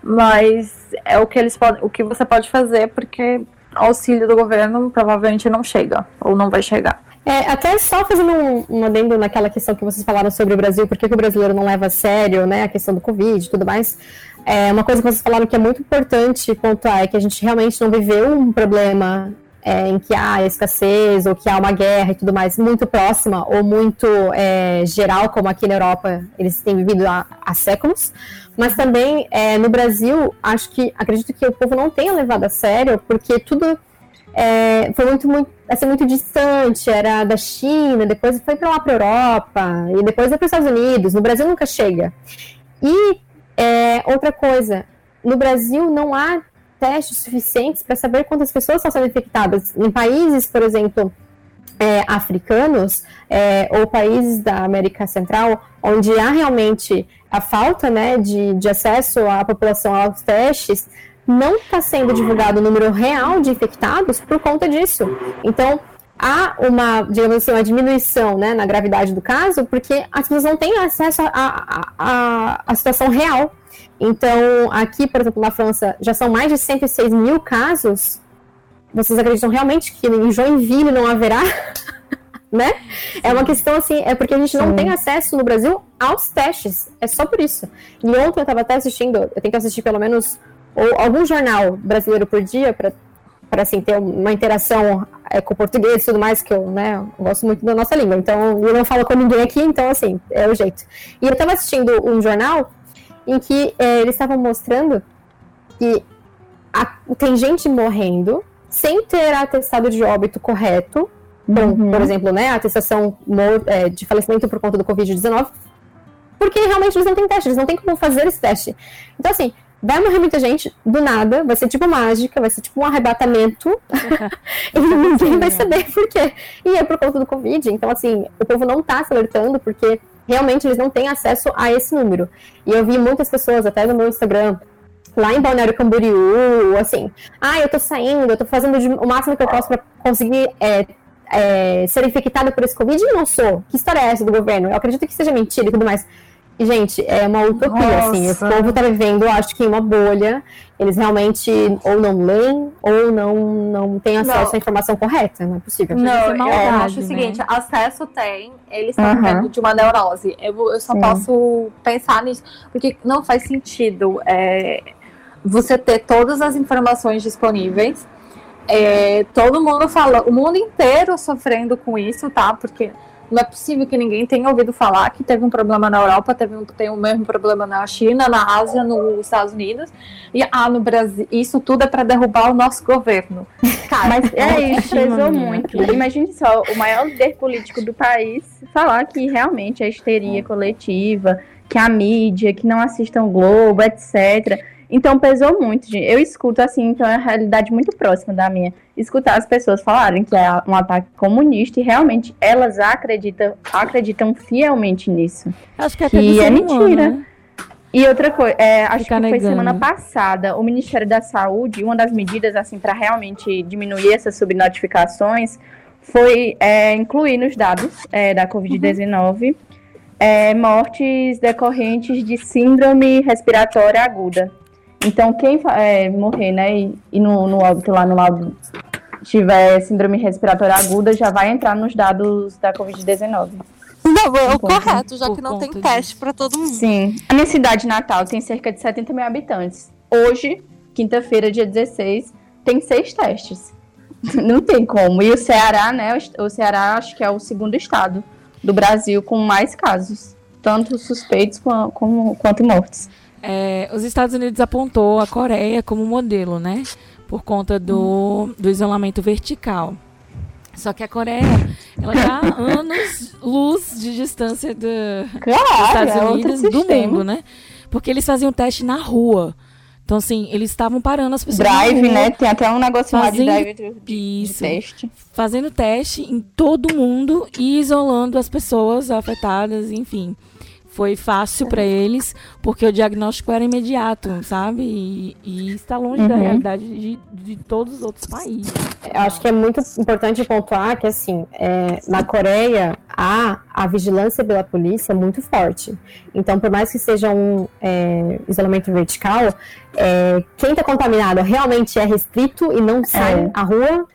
mas é o que eles podem, o que você pode fazer, porque auxílio do governo provavelmente não chega, ou não vai chegar. É, até só fazendo um, um adendo naquela questão que vocês falaram sobre o Brasil, por que o brasileiro não leva a sério né, a questão do Covid e tudo mais. É, uma coisa que vocês falaram que é muito importante pontuar é que a gente realmente não viveu um problema é, em que há escassez ou que há uma guerra e tudo mais muito próxima ou muito é, geral, como aqui na Europa eles têm vivido há, há séculos. Mas também é, no Brasil, acho que acredito que o povo não tenha levado a sério, porque tudo é, foi muito, muito, assim, muito distante, era da China, depois foi para lá para Europa, e depois foi para os Estados Unidos. No Brasil nunca chega. E é, outra coisa, no Brasil não há testes suficientes para saber quantas pessoas estão sendo infectadas. Em países, por exemplo, é, africanos é, ou países da América Central, onde há realmente a falta né, de, de acesso à população aos testes, não está sendo divulgado o número real de infectados por conta disso. Então, há uma, digamos assim, uma diminuição né, na gravidade do caso, porque as pessoas não têm acesso à situação real. Então, aqui, por exemplo, na França, já são mais de 106 mil casos. Vocês acreditam realmente que em Joinville não haverá? (laughs) né? É uma questão assim, é porque a gente não Sim. tem acesso no Brasil aos testes. É só por isso. E ontem eu estava até assistindo, eu tenho que assistir pelo menos ou algum jornal brasileiro por dia para assim ter uma interação é, com o português e tudo mais que eu, né, eu gosto muito da nossa língua. Então, eu não falo com ninguém aqui, então assim, é o jeito. E eu estava assistindo um jornal em que é, eles estavam mostrando que a, tem gente morrendo sem ter atestado de óbito correto. Bom, uhum. por exemplo, né, a atestação é, de falecimento por conta do Covid-19, porque realmente eles não têm teste, eles não têm como fazer esse teste. Então, assim, vai morrer muita gente do nada, vai ser tipo mágica, vai ser tipo um arrebatamento (laughs) (laughs) e ninguém vai saber por quê. E é por conta do Covid. Então, assim, o povo não tá se alertando porque realmente eles não têm acesso a esse número. E eu vi muitas pessoas, até no meu Instagram, lá em Balneário Camboriú, assim, ah, eu tô saindo, eu tô fazendo o máximo que eu posso para conseguir é, é, ser infectada por esse Covid e não sou. Que história é essa do governo? Eu acredito que seja mentira e tudo mais. E, gente, é uma utopia, Nossa. assim. O povo tá vivendo, acho que em uma bolha. Eles realmente ou não leem ou não, não têm acesso não. à informação correta. Não é possível. Não, é maldade, eu acho né? o seguinte: acesso tem, eles estão uhum. vivendo de uma neurose. Eu, eu só Sim. posso pensar nisso, porque não faz sentido é, você ter todas as informações disponíveis. É, todo mundo fala, o mundo inteiro sofrendo com isso, tá? Porque não é possível que ninguém tenha ouvido falar que teve um problema na Europa, teve um, tem o mesmo problema na China, na Ásia, nos Estados Unidos. E ah, no Brasil, isso tudo é para derrubar o nosso governo. (laughs) Cara, mas é isso, pesou muito. Imagine só, o maior líder político do país falar que realmente é histeria coletiva, que a mídia, que não assistam Globo, etc. Então pesou muito, gente. Eu escuto assim, então é uma realidade muito próxima da minha. Escutar as pessoas falarem que é um ataque comunista e realmente elas acreditam, acreditam fielmente nisso. Acho que, até e é mentira. Né? E outra coisa, é, acho Ficar que foi negando. semana passada, o Ministério da Saúde, uma das medidas assim para realmente diminuir essas subnotificações foi é, incluir nos dados é, da Covid-19 uhum. É, mortes decorrentes de síndrome respiratória aguda. Então, quem é, morrer, né, e, e no, no óbito lá no lado tiver síndrome respiratória aguda, já vai entrar nos dados da Covid-19. Não, é o correto, já que não tem teste para todo mundo. Sim. A minha cidade natal tem cerca de 70 mil habitantes. Hoje, quinta-feira, dia 16, tem seis testes. (laughs) Não tem como. E o Ceará, né? O Ceará acho que é o segundo estado do Brasil com mais casos, tanto suspeitos como, quanto mortes. É, os Estados Unidos apontou a Coreia como modelo, né? Por conta do, do isolamento vertical. Só que a Coreia, ela tá (laughs) anos luz de distância do, claro, dos Estados é Unidos, do mundo, né? Porque eles faziam teste na rua. Então, assim, eles estavam parando as pessoas. Drive, né? Tem até um negócio fazendo, lá de drive de, isso, de teste. Fazendo teste em todo mundo e isolando as pessoas afetadas, enfim foi fácil para eles, porque o diagnóstico era imediato, sabe? E, e está longe uhum. da realidade de, de, todos os outros países. Eu acho que é muito importante pontuar que, assim, é, na Coreia, a, a vigilância pela polícia é muito forte. Então, por mais que seja um é, isolamento vertical, é, quem está contaminado realmente é restrito e não sai é. à rua.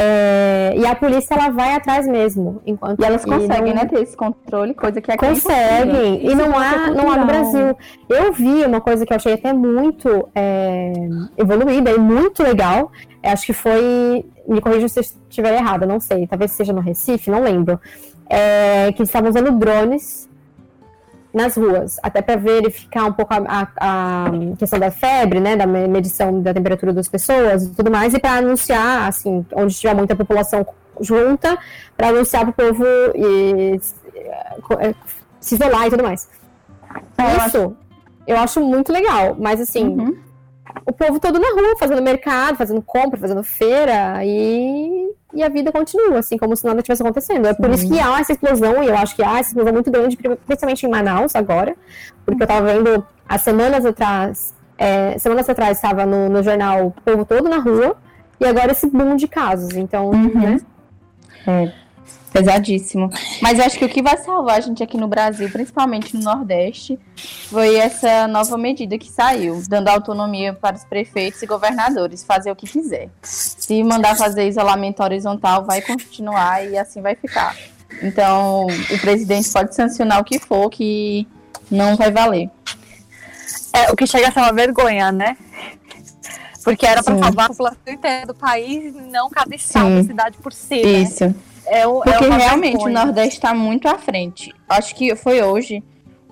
É, e a polícia ela vai atrás mesmo. Enquanto e elas conseguem, não... né, ter esse controle, coisa que aqui conseguem. E não há, não há no Brasil. Eu vi uma coisa que eu achei até muito é, evoluída e muito legal. Acho que foi. Me corrija se eu estiver errada, não sei. Talvez seja no Recife, não lembro. É, que estavam usando drones nas ruas, até para verificar um pouco a, a, a, questão da febre, né, da medição da temperatura das pessoas e tudo mais, e para anunciar, assim, onde tiver muita população junta, para anunciar para o povo e, e, se isolar e tudo mais. Isso eu acho muito legal, mas assim, uhum. o povo todo na rua, fazendo mercado, fazendo compra, fazendo feira, e e a vida continua, assim, como se nada tivesse acontecendo. É por isso que há essa explosão, e eu acho que há essa explosão muito grande, principalmente em Manaus agora, porque eu estava vendo há semanas atrás, é, semanas atrás estava no, no jornal o povo todo na rua, e agora esse boom de casos, então, uhum. né? É. Pesadíssimo. Mas eu acho que o que vai salvar a gente aqui no Brasil, principalmente no Nordeste, foi essa nova medida que saiu, dando autonomia para os prefeitos e governadores fazer o que quiser. Se mandar fazer isolamento horizontal, vai continuar e assim vai ficar. Então, o presidente pode sancionar o que for, que não vai valer. É, o que chega a ser uma vergonha, né? Porque era para salvar a população inteira do país e não cada estado, cidade por si. Né? Isso. Né? É, o, é Porque é realmente vergonha. o Nordeste está muito à frente. Acho que foi hoje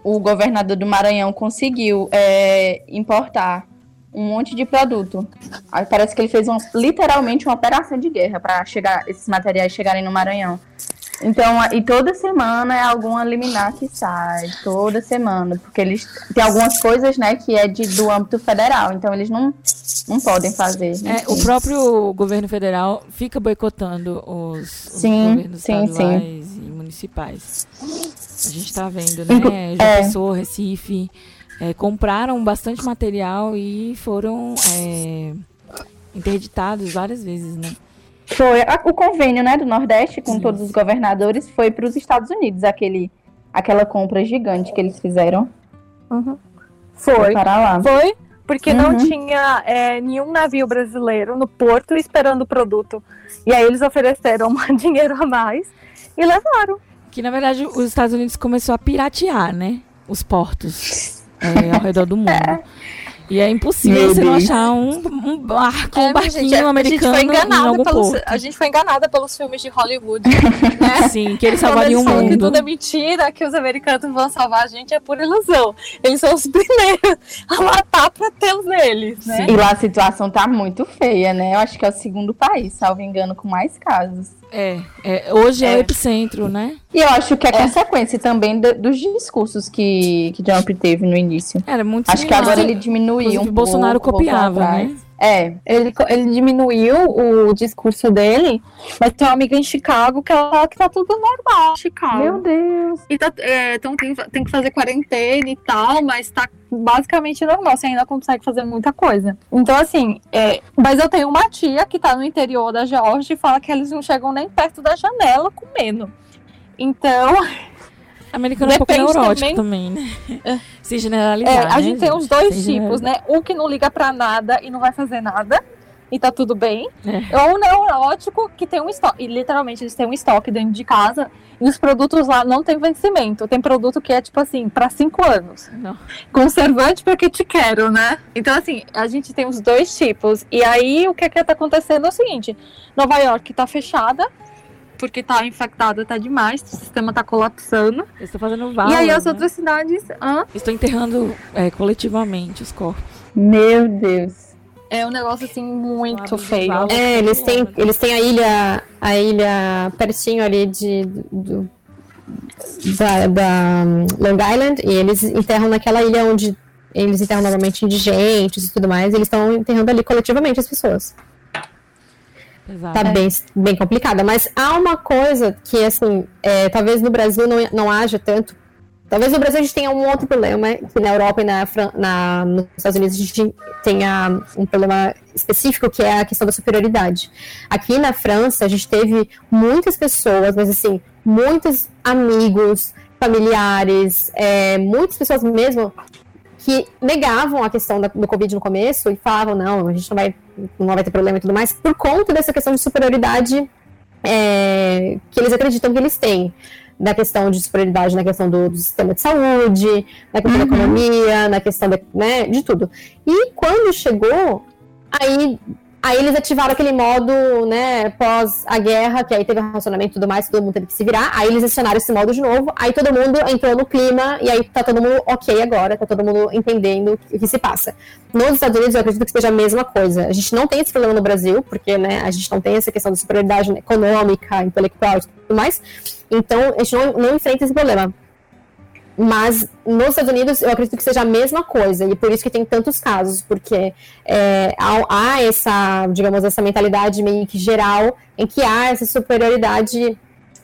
o governador do Maranhão conseguiu é, importar um monte de produto. Aí parece que ele fez uma, literalmente uma operação de guerra para chegar esses materiais chegarem no Maranhão. Então, e toda semana é alguma liminar que sai, toda semana, porque eles tem algumas coisas, né, que é de, do âmbito federal, então eles não, não podem fazer. É, o próprio governo federal fica boicotando os, os Sim, governos sim, estaduais e municipais. A gente tá vendo, né? João é. Pessoa, Recife, é, compraram bastante material e foram é, interditados várias vezes, né? Foi a- o convênio, né, do Nordeste com todos os governadores foi para os Estados Unidos, aquele aquela compra gigante que eles fizeram Foi. para lá. Foi, porque não Uhum. tinha é, nenhum navio brasileiro no porto esperando o produto. E aí eles ofereceram (laughs) um dinheiro a mais e levaram. Que na verdade os Estados Unidos começou a piratear, né? Os portos é, ao redor do mundo. (laughs) E é impossível Meu você não achar um, um barco, É, um barquinho gente, a- americano a gente foi em enganada algum pelos, porto. A gente foi enganada pelos filmes de Hollywood. (laughs) né? Sim, que eles salvariam eles o falam que mundo. tudo é mentira, que os americanos vão salvar a gente, é pura ilusão. Eles são os (laughs) primeiros a matar pra ter os deles, né? E lá a situação tá muito feia, né? Eu acho que é o segundo país, salvo engano, com mais casos. É, é, hoje é. É. o epicentro, né? E eu acho que é, consequência também do- dos discursos que, que Trump teve no início. Era muito Acho que similar. agora ele diminuiu Inclusive, um Bolsonaro pouco, copiava, né? É, Ele, ele diminuiu o discurso dele, mas tem uma amiga em Chicago que ela fala que tá tudo normal Chicago. meu Deus. E tá, é, então tem, tem que fazer quarentena e tal, mas tá basicamente normal. Você ainda consegue fazer muita coisa. Então, assim, é, mas eu tenho uma tia que tá no interior da Geórgia e fala que eles não chegam nem perto da janela comendo. Então, (laughs) Americano é um pouco Depende neurótico também, né? (laughs) Se generalizar. é, a né, gente tem os dois tipos, né? Um que não liga pra nada e não vai fazer nada. E tá tudo bem. É. Ou um neurótico que tem um estoque. E literalmente eles têm um estoque dentro de casa. E os produtos lá não tem vencimento. Tem produto que é tipo assim, pra cinco anos. Não. Conservante porque te quero, né? Então, assim, a gente tem os dois tipos. E aí o que, que tá acontecendo é o seguinte: Nova York tá fechada. Porque tá infectada, tá demais, o sistema tá colapsando. Eu estou fazendo e valas, aí as né? outras cidades. Hã? Estou enterrando é, coletivamente os corpos. Meu Deus. É um negócio assim muito feio. É, eles têm, eles têm a ilha, a ilha pertinho ali de, do- da, da hum, Long Island e eles enterram naquela ilha onde eles enterram normalmente indigentes e tudo mais. Eles estão enterrando ali coletivamente as pessoas. Exato. Tá bem, bem complicada. Mas há uma coisa que, assim, é, talvez no Brasil não, não haja tanto. Talvez no Brasil a gente tenha um outro problema, que na Europa e na, Fran- na, nos Estados Unidos a gente tenha um problema específico, que é a questão da superioridade. Aqui na França a gente teve muitas pessoas, mas assim, muitos amigos, familiares, é, muitas pessoas mesmo que negavam a questão da- do Covid no começo e falavam, não, a gente não vai, não vai ter problema e tudo mais, por conta dessa questão de superioridade é, que eles acreditam que eles têm. Na questão de superioridade, na questão do, do sistema de saúde, na questão da economia, na questão da, né, de tudo. E quando chegou, aí, aí eles ativaram aquele modo, né, pós a guerra, que aí teve racionamento e tudo mais, todo mundo teve que se virar. Aí eles acionaram esse modo de novo, aí todo mundo entrou no clima, e aí tá todo mundo ok agora, tá todo mundo entendendo o que se passa. Nos Estados Unidos, eu acredito que seja a mesma coisa. A gente não tem esse problema no Brasil, porque, né, a gente não tem essa questão de superioridade econômica, intelectual e tudo mais. Então, a gente não, não enfrenta esse problema. Mas nos Estados Unidos eu acredito que seja a mesma coisa, e por isso que tem tantos casos, porque é, há, há essa, digamos, essa mentalidade meio que geral em que há essa superioridade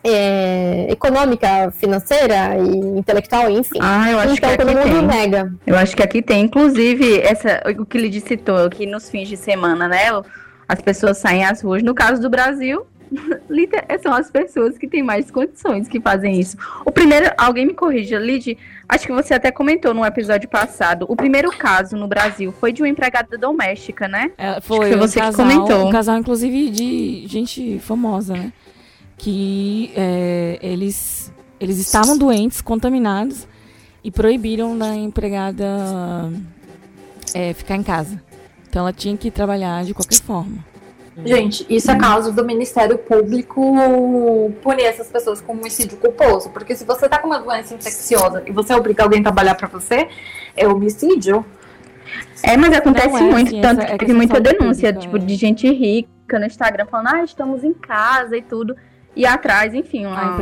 é, econômica, financeira e intelectual, enfim. Ah, eu acho então que todo mundo tem. nega. Eu acho que aqui tem, inclusive, essa, o que ele citou, que nos fins de semana, né? As pessoas saem às ruas. No caso do Brasil, (laughs) são as pessoas que têm mais condições que fazem isso. O primeiro, alguém me corrija, Lid, acho que você até comentou no episódio passado. O primeiro caso no Brasil foi de uma empregada doméstica, né? É, foi foi um você que casal, comentou. um casal, inclusive, de gente famosa, né? Que é, eles, eles estavam doentes, contaminados, e proibiram da empregada é, ficar em casa. Então ela tinha que trabalhar de qualquer forma. Gente, isso é caso do Ministério Público punir essas pessoas com homicídio culposo. Porque se você tá com uma doença infecciosa e você obriga alguém a trabalhar pra você, é homicídio. É, mas acontece é, muito, assim, tanto essa- é que teve muita denúncia, pública, tipo, é. de gente rica no Instagram falando, ah, estamos em casa e tudo. ir atrás, enfim, uma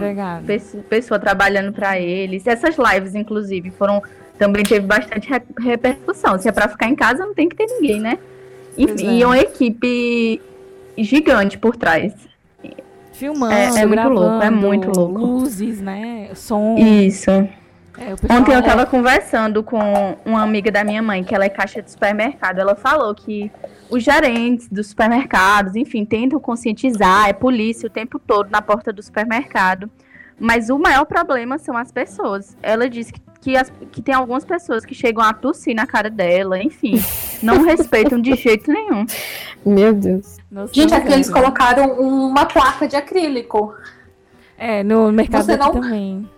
pessoa trabalhando para eles. Essas lives, inclusive, foram também teve bastante re- repercussão. Se é para ficar em casa, não tem que ter ninguém, né? Enfim, é. e uma equipe gigante por trás. Filmando, É- é muito gravando, louco, é muito louco. Luzes, né? Som. Isso. É, Ontem eu tava conversando com uma amiga da minha mãe, que ela é caixa de supermercado. Ela falou que os gerentes dos supermercados, enfim, tentam conscientizar, é polícia o tempo todo na porta do supermercado. Mas o maior problema são as pessoas. Ela disse que, que, as- que tem algumas pessoas que chegam a tossir na cara dela, enfim. Não (laughs) respeitam de jeito nenhum. Meu Deus. Nossa, Gente, aqui eles colocaram uma placa de acrílico. É, no mercado Você não- também.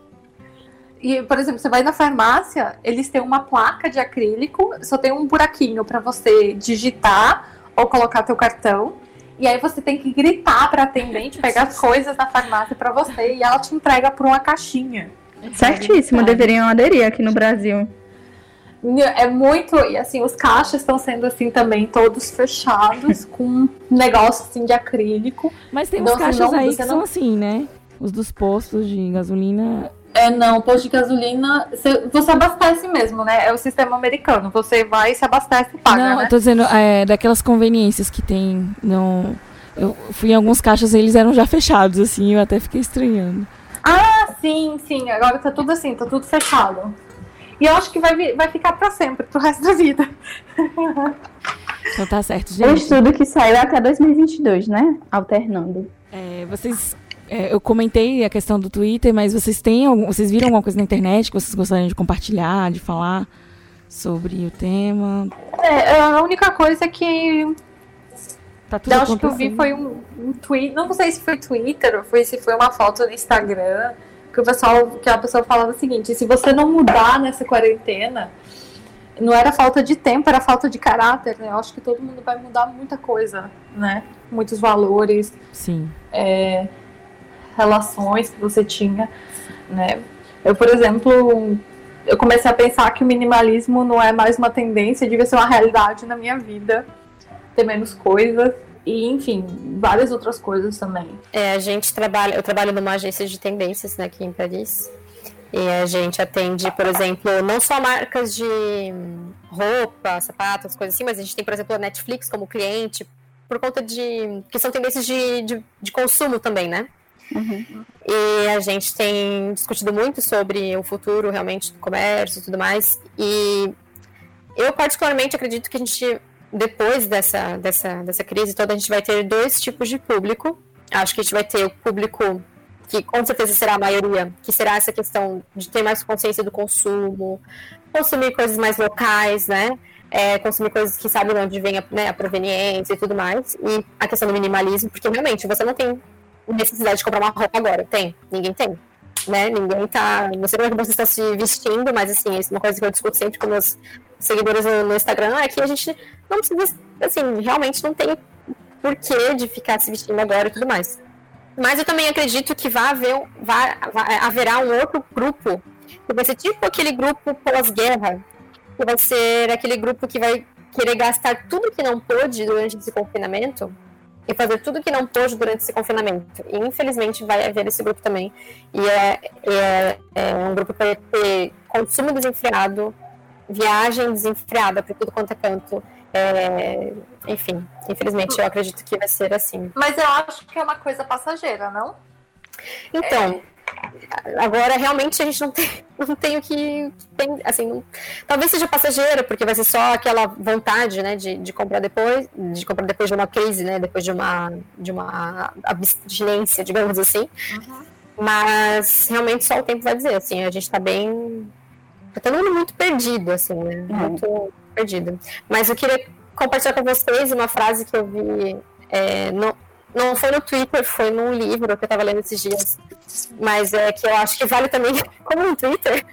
E, por exemplo, você vai na farmácia, eles têm uma placa de acrílico, só tem um buraquinho para você digitar ou colocar teu cartão. E aí você tem que gritar para atendente pegar as coisas na farmácia para você e ela te entrega por uma caixinha. Certíssimo, deveriam aderir aqui no Brasil. É muito, e assim, os caixas estão sendo assim também todos fechados (laughs) com um negócio assim de acrílico. Mas tem uns Então, assim, caixas não- aí que não- são assim, né? Os dos postos de gasolina. É, não, posto de gasolina, você, você abastece mesmo, né? É o sistema americano. Você vai, se abastece e paga, não, né? eu tô dizendo, é, daquelas conveniências que tem. No... Eu fui em alguns caixas e eles eram já fechados, assim, eu até fiquei estranhando. Ah, sim, sim. Agora tá tudo assim, tá tudo fechado. E eu acho que vai, vai ficar pra sempre, pro resto da vida. Então tá certo, O gente. estudo que saiu é até 2022, né? Alternando. É, vocês. É, eu comentei a questão do Twitter, mas vocês têm algum, vocês viram alguma coisa na internet que vocês gostariam de compartilhar, de falar sobre o tema? É, a única coisa que Tá tudo eu acho que eu vi foi um, um tweet, não sei se foi Twitter ou foi, se foi uma foto no Instagram, que o pessoal, que a pessoa falava o seguinte, se você não mudar nessa quarentena, não era falta de tempo, era falta de caráter, né? Eu acho que todo mundo vai mudar muita coisa, né? Muitos valores, Sim. é, relações que você tinha, né? Eu, por exemplo, eu comecei a pensar que o minimalismo não é mais uma tendência, devia ser uma realidade na minha vida, ter menos coisas e, enfim, várias outras coisas também. É, a gente trabalha, eu trabalho numa agência de tendências né, aqui em Paris. E a gente atende, por exemplo, não só marcas de roupa, sapatos, coisas assim, mas a gente tem, por exemplo, a Netflix como cliente, por conta de. que são tendências de, de, de consumo também, né? E a gente tem discutido muito sobre o futuro realmente do comércio e tudo mais. E eu, particularmente, acredito que a gente, depois dessa, dessa, dessa crise toda, a gente vai ter dois tipos de público. Acho que a gente vai ter o público que com certeza será a maioria, que será essa questão de ter mais consciência do consumo, consumir coisas mais locais, né? É, consumir coisas que sabem de onde vem a, né, a proveniência e tudo mais. E a questão do minimalismo, porque realmente você não tem necessidade de comprar uma roupa agora. Tem, ninguém tem. Né? Ninguém tá. Não sei como é que você está se vestindo, mas assim, é uma coisa que eu discuto sempre com meus seguidores no, Instagram, é que a gente não precisa, assim, realmente não tem porquê de ficar se vestindo agora e tudo mais. Mas eu também acredito que vai haver, haverá um outro grupo, que vai ser tipo aquele grupo pós-guerra, que vai ser aquele grupo que vai querer gastar tudo que não pôde durante esse confinamento e fazer tudo que não pôde durante esse confinamento. E infelizmente vai haver esse grupo também. E é, é, é um grupo que vai ter consumo desenfreado, viagem desenfreada para tudo quanto é canto. É, enfim, infelizmente eu acredito que vai ser assim. Mas eu acho que é uma coisa passageira, não? Então, agora realmente a gente não tem, (laughs) não tem o que. Tem, assim, não- talvez seja passageiro, porque vai ser só aquela vontade, né, de, de comprar depois, de comprar depois de uma crise, né, depois de uma, de uma abstinência, digamos assim. Mas realmente só o tempo vai dizer, assim, a gente tá bem. Tá todo mundo muito perdido, assim, né? Muito perdido. Mas eu queria compartilhar com vocês uma frase que eu vi. é, no, não foi no Twitter, foi num livro que eu tava lendo esses dias. Mas é que eu acho que vale também, (laughs) como no Twitter.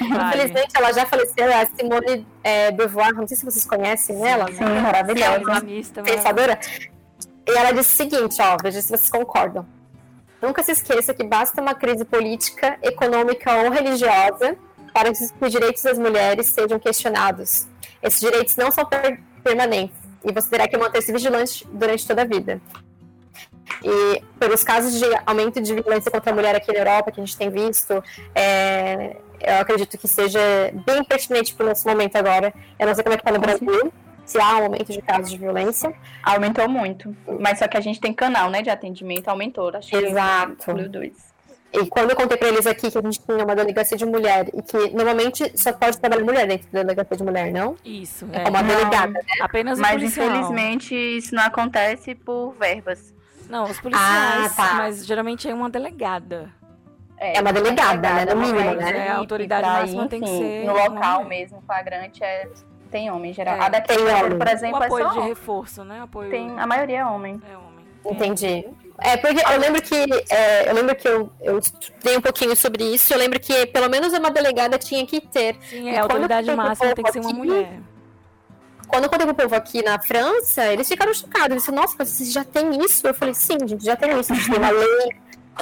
Infelizmente, ela já faleceu, é a Simone é, Beauvoir, não sei se vocês conhecem ela. Sim, maravilhosa. Islamista, pensadora. E ela disse o seguinte, ó, veja se vocês concordam. Nunca se esqueça que basta uma crise política, econômica ou religiosa para que os direitos das mulheres sejam questionados. Esses direitos não são per- permanentes e você terá que manter-se vigilante durante toda a vida. E pelos casos de aumento de violência contra a mulher aqui na Europa que a gente tem visto, é, eu acredito que seja bem pertinente para o nosso momento agora. Eu não sei como é que está no Brasil, se há um aumento de casos de violência. Aumentou muito. Mas só que a gente tem canal, né, de atendimento, aumentou. Acho que Exato. incluiu dois. E quando eu contei para eles aqui que a gente tinha uma delegacia de mulher e que normalmente só pode trabalhar mulher dentro da delegacia de mulher, não? Isso. É uma Não. delegada, né? Apenas Mas policial. infelizmente isso não acontece por verbas. Não, os policiais, Ah, tá. mas geralmente é uma delegada. É uma delegada, né, no mínimo, né? é, a autoridade máxima tem que enfim, ser No local mulher. mesmo, flagrante, é, tem homem em geral. É. A daqui, Tem homem. por O exemplo, é apoio só de homem. reforço, né? Apoio... Tem, a maioria é homem. É homem. Entendi. É, porque eu lembro que é, eu lembro que eu, eu estudei um pouquinho sobre isso. Eu lembro que pelo menos uma delegada tinha que ter. Sim, é, a autoridade máxima tem que ser uma mulher. Quando eu contei pro povo aqui na França, eles ficaram chocados. Eles disseram, nossa, vocês já tem isso? Eu falei, sim, gente, já tem isso. A gente tem uma lei,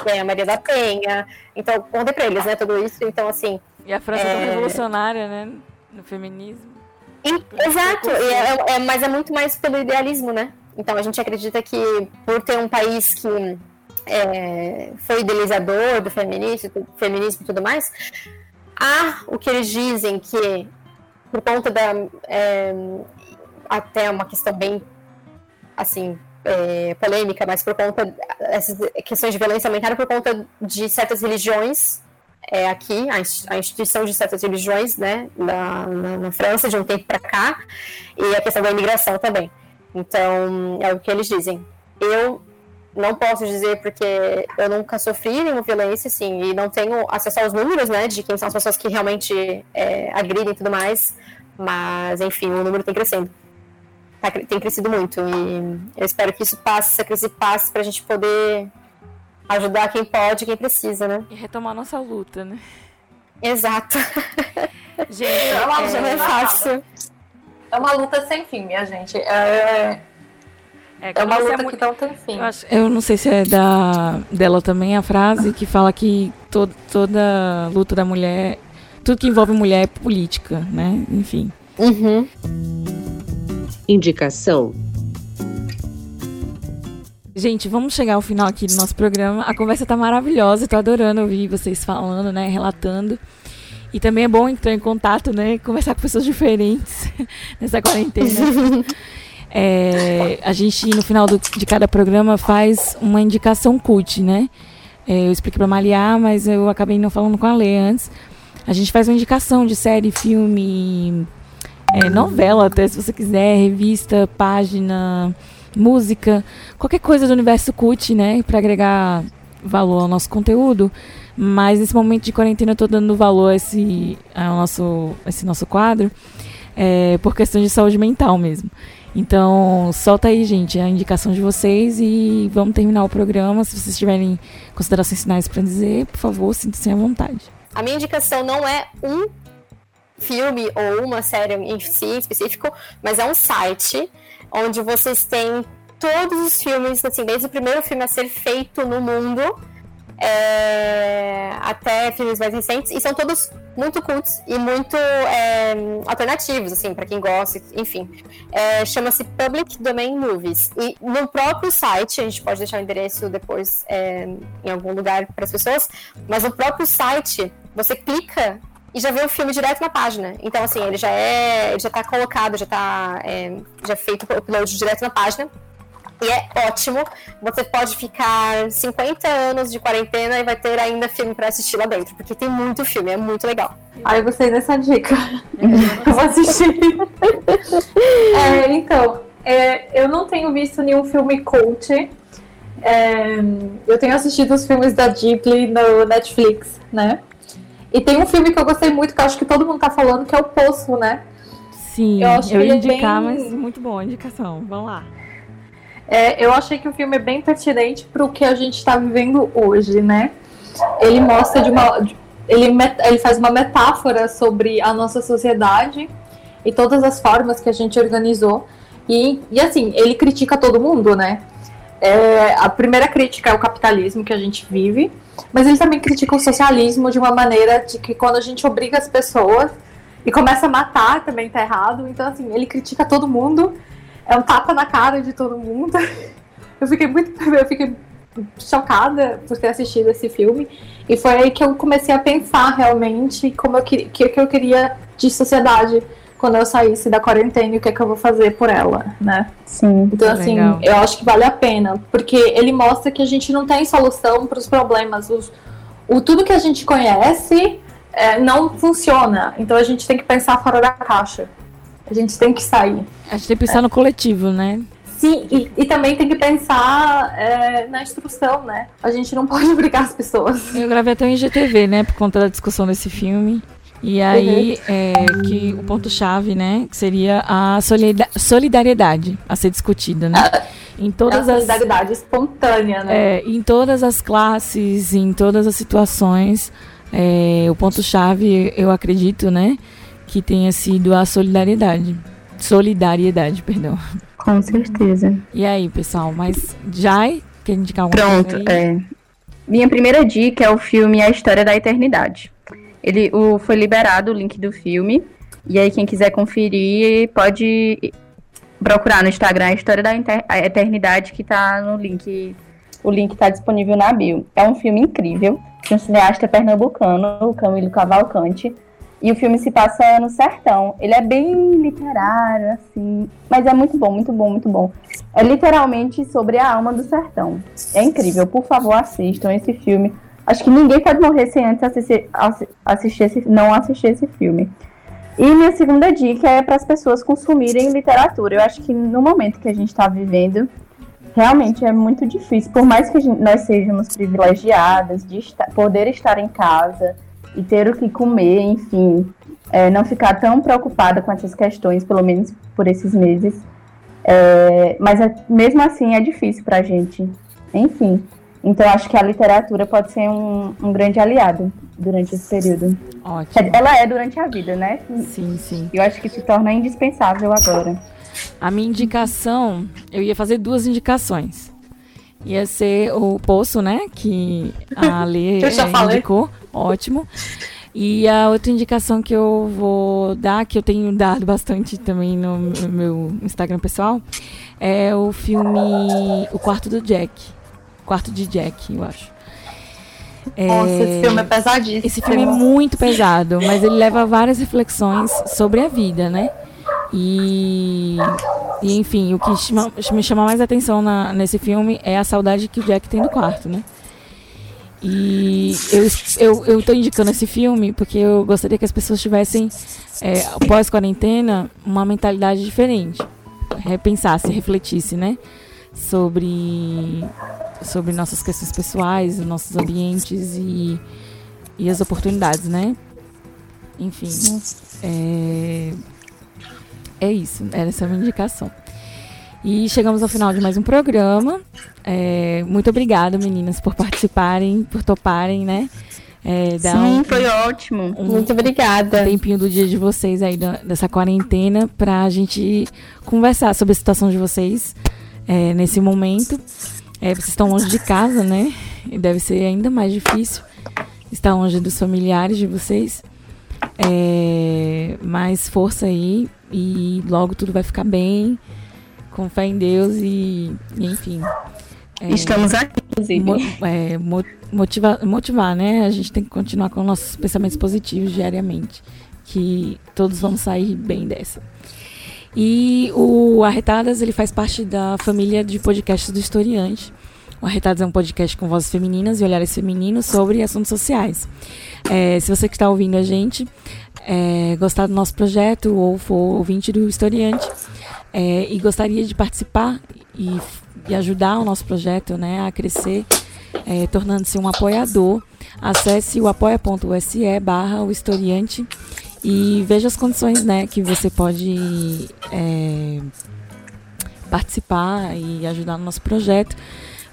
tem a Maria da Penha. Então, contei pra eles, né, tudo isso. Então, assim, E a França é tão É. revolucionária, né? No feminismo. Em- Exato, e é- é- mas é muito mais pelo idealismo, né? Então a gente acredita que por ter um país que é, foi idealizador do feminismo, feminismo e tudo mais, há o que eles dizem que por conta da é, até uma questão bem assim é, polêmica, mas por conta essas questões de violência aumentaram por conta de certas religiões é, aqui, a instituição de certas religiões, né, na, na, na França, de um tempo para cá, e a questão da imigração também. Então, é o que eles dizem. Eu não posso dizer porque eu nunca sofri nenhuma violência, assim, e não tenho acesso aos números, né, de quem são as pessoas que realmente é, agridem e tudo mais, mas, enfim, o número tem crescendo. Tá tem crescido muito, e eu espero que isso passe, essa crise passe pra gente poder ajudar quem pode, quem precisa, né? E retomar nossa luta, né? Exato. Gente, É (laughs) é luta fácil. É uma luta sem fim, minha gente. É, é, é uma luta mu- que não tem fim. Eu, acho- eu não sei se é da, dela também a frase que fala que to, toda luta da mulher, tudo que envolve mulher é política, né? Enfim. Uhum. Indicação. Gente, vamos chegar ao final aqui do nosso programa. A conversa tá maravilhosa, tô adorando ouvir vocês falando, né, relatando. E também é bom entrar em contato, né, conversar com pessoas diferentes (laughs) nessa quarentena. (laughs) É, a gente, no final do- de cada programa, faz uma indicação cult, né? É, eu expliquei pra Maliar, mas eu acabei não falando com a Lê antes. A gente faz uma indicação de série, filme, é, novela até, se você quiser, revista, página, música, qualquer coisa do universo cult, né? Pra agregar valor ao nosso conteúdo. Mas nesse momento de quarentena eu tô dando valor a esse, ao nosso, a esse nosso quadro é, por questão de saúde mental mesmo. Então, solta aí, gente, a indicação de vocês e vamos terminar o programa. Se vocês tiverem considerações finais para dizer, por favor, sinta-se à vontade. A minha indicação não é um filme ou uma série em si específico, mas é um site onde vocês têm todos os filmes, assim, desde o primeiro filme a ser feito no mundo é, até filmes mais recentes, e são todos muito cultos e muito é, alternativos, assim, para quem gosta, enfim. É, Chama-se Public Domain Movies. E no próprio site, a gente pode deixar o endereço depois é, em algum lugar para as pessoas, mas no próprio site, você clica e já vê o filme direto na página. Então, assim, ele já é. Ele já tá colocado, já tá. é, já é feito o upload direto na página. E é ótimo. Você pode ficar 50 anos de quarentena e vai ter ainda filme pra assistir lá dentro. Porque tem muito filme, é muito legal. Ai, eu gostei dessa dica. (laughs) eu vou assistir. (laughs) É, então, é, eu não tenho visto nenhum filme cult. É, eu tenho assistido os filmes da Ghibli no Netflix, né? E tem um filme que eu gostei muito, que eu acho que todo mundo tá falando, que é o Poço, né? Sim, Eu eu, acho que ia ele é indicar, bem- mas muito bom a indicação. Vamos lá. É, eu achei que o filme é bem pertinente para o que a gente está vivendo hoje, né? Ele mostra de uma. de- Ele, met- ele faz uma metáfora sobre a nossa sociedade e todas as formas que a gente organizou. E, e assim, ele critica todo mundo, né? É, a primeira crítica é o capitalismo que a gente vive, mas ele também critica o socialismo de uma maneira de que quando a gente obriga as pessoas e começa a matar também tá errado. Então, assim, ele critica todo mundo é um tapa na cara de todo mundo. (laughs) Eu fiquei muito, (laughs) eu fiquei chocada por ter assistido esse filme. E foi aí que eu comecei a pensar realmente como eu que, que eu queria de sociedade quando eu saísse da quarentena e o que é que eu vou fazer por ela, né? Sim. Então, assim, Legal. eu acho que vale a pena, porque ele mostra que a gente não tem solução para os problemas. Os, o tudo que a gente conhece é, não funciona. Então a gente tem que pensar fora da caixa. A gente tem que sair. A gente tem que pensar no coletivo, né? Sim, e, e também tem que pensar é, na instrução, né? A gente não pode (laughs) obrigar as pessoas. Eu gravei até um IGTV, né, por conta da discussão desse filme. E aí, é, que o ponto-chave, né, que seria a solida- solidariedade a ser discutida, né? Em É todas a as solidariedade espontânea, né? É, em todas as classes, em todas as situações, é, o ponto-chave, eu acredito, né, que tenha sido a solidariedade. Solidariedade, perdão. Com certeza. E aí, pessoal, mas Jai, quer indicar alguma Pronto, coisa aí? é. Minha primeira dica é o filme A História da Eternidade. Ele o, foi liberado o link do filme. E aí, quem quiser conferir, pode procurar no Instagram a História da Inter- a Eternidade, que tá no link. O link tá disponível na bio. É um filme incrível, de um cineasta pernambucano, o Camilo Cavalcante. E o filme se passa no sertão. Ele é bem literário, assim, mas é muito bom, muito bom, muito bom. É literalmente sobre a alma do sertão. É incrível. Por favor, assistam esse filme. Acho que ninguém pode morrer sem antes assistir, assi- assistir esse, não assistir esse filme. E minha segunda dica é para as pessoas consumirem literatura. Eu acho que no momento que a gente está vivendo, realmente é muito difícil. Por mais que gente- nós sejamos privilegiadas de esta- poder estar em casa e ter o que comer, enfim, é, não ficar tão preocupada com essas questões, pelo menos por esses meses. É, mas é- mesmo assim é difícil para a gente. Enfim. Então acho que a literatura pode ser um, um grande aliado durante esse período. Ótimo. Ela é durante a vida, né? Sim, sim. Eu acho que se torna indispensável agora. A minha indicação, eu ia fazer duas indicações. Ia ser o Poço, né? Que a (laughs) Lê indicou. Ótimo. E a outra indicação que eu vou dar, que eu tenho dado bastante também no no meu Instagram pessoal, é o filme O Quarto do Jack. Quarto de Jack, eu acho. É, Nossa, esse filme é pesadíssimo. esse filme é muito pesado, mas ele leva várias reflexões sobre a vida, né? E, e, enfim, o que chama- me chama mais atenção na- nesse filme é a saudade que o Jack tem do quarto, né? E eu, eu, eu tô indicando esse filme porque eu gostaria que as pessoas tivessem, é, pós-quarentena, uma mentalidade diferente. Repensasse, refletisse, né? Sobre, sobre nossas questões pessoais, os nossos ambientes e, e as oportunidades, né? Enfim. É, é isso, era essa a minha indicação. E chegamos ao final de mais um programa. É, muito obrigada, meninas, por participarem, por toparem, né? É, Sim, um- foi ótimo. um Muito obrigada. tempinho do dia de vocês aí, da- dessa quarentena, pra gente conversar sobre a situação de vocês é, nesse momento. É, vocês estão longe de casa, né? E deve ser ainda mais difícil estar longe dos familiares de vocês. É, mais força aí e logo tudo vai ficar bem. Com fé em Deus e, e enfim. É, Estamos aqui, inclusive. mo- é, mo- motiva- motivar, né? A gente tem que continuar com nossos pensamentos positivos diariamente. Que todos vamos sair bem dessa. E o Arretadas, ele faz parte da família de podcasts do Historiante. O Arretadas é um podcast com vozes femininas e olhares femininos sobre assuntos sociais. É, se você que está ouvindo a gente, é, gostar do nosso projeto ou for ouvinte do Historiante é, e gostaria de participar e, e ajudar o nosso projeto né, a crescer, é, tornando-se um apoiador, acesse o apoia.se barra o historiante e veja as condições né, que você pode é, participar e ajudar no nosso projeto.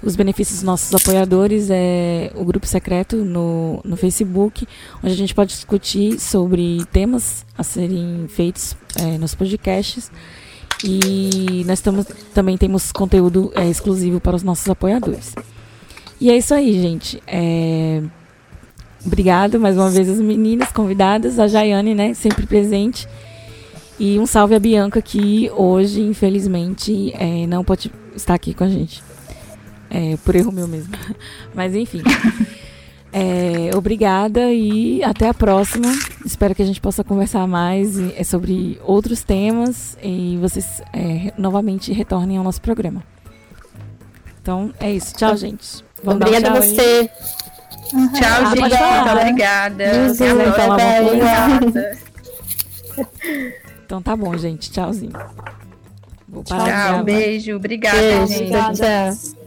Os benefícios dos nossos apoiadores é o grupo secreto no, no Facebook, onde a gente pode discutir sobre temas a serem feitos é, nos podcasts. E nós tamo, também temos conteúdo é, exclusivo para os nossos apoiadores. E é isso aí, gente. É, Obrigado mais uma vez às meninas convidadas, a Jaiane, né, sempre presente. E um salve a Bianca, que hoje, infelizmente, é, não pode estar aqui com a gente. É, por erro meu mesmo. (laughs) Mas enfim. É, obrigada e até a próxima. Espero que a gente possa conversar mais é, sobre outros temas e vocês é, novamente retornem ao nosso programa. Então é isso. Tchau, gente. Vamos Obrigada a você. Tchau, ah, gente. Muito obrigada. Até Então tá bom, gente. Tchauzinho. Vou parar Tchau, beijo. Obrigada, beijo, gente. Tchau.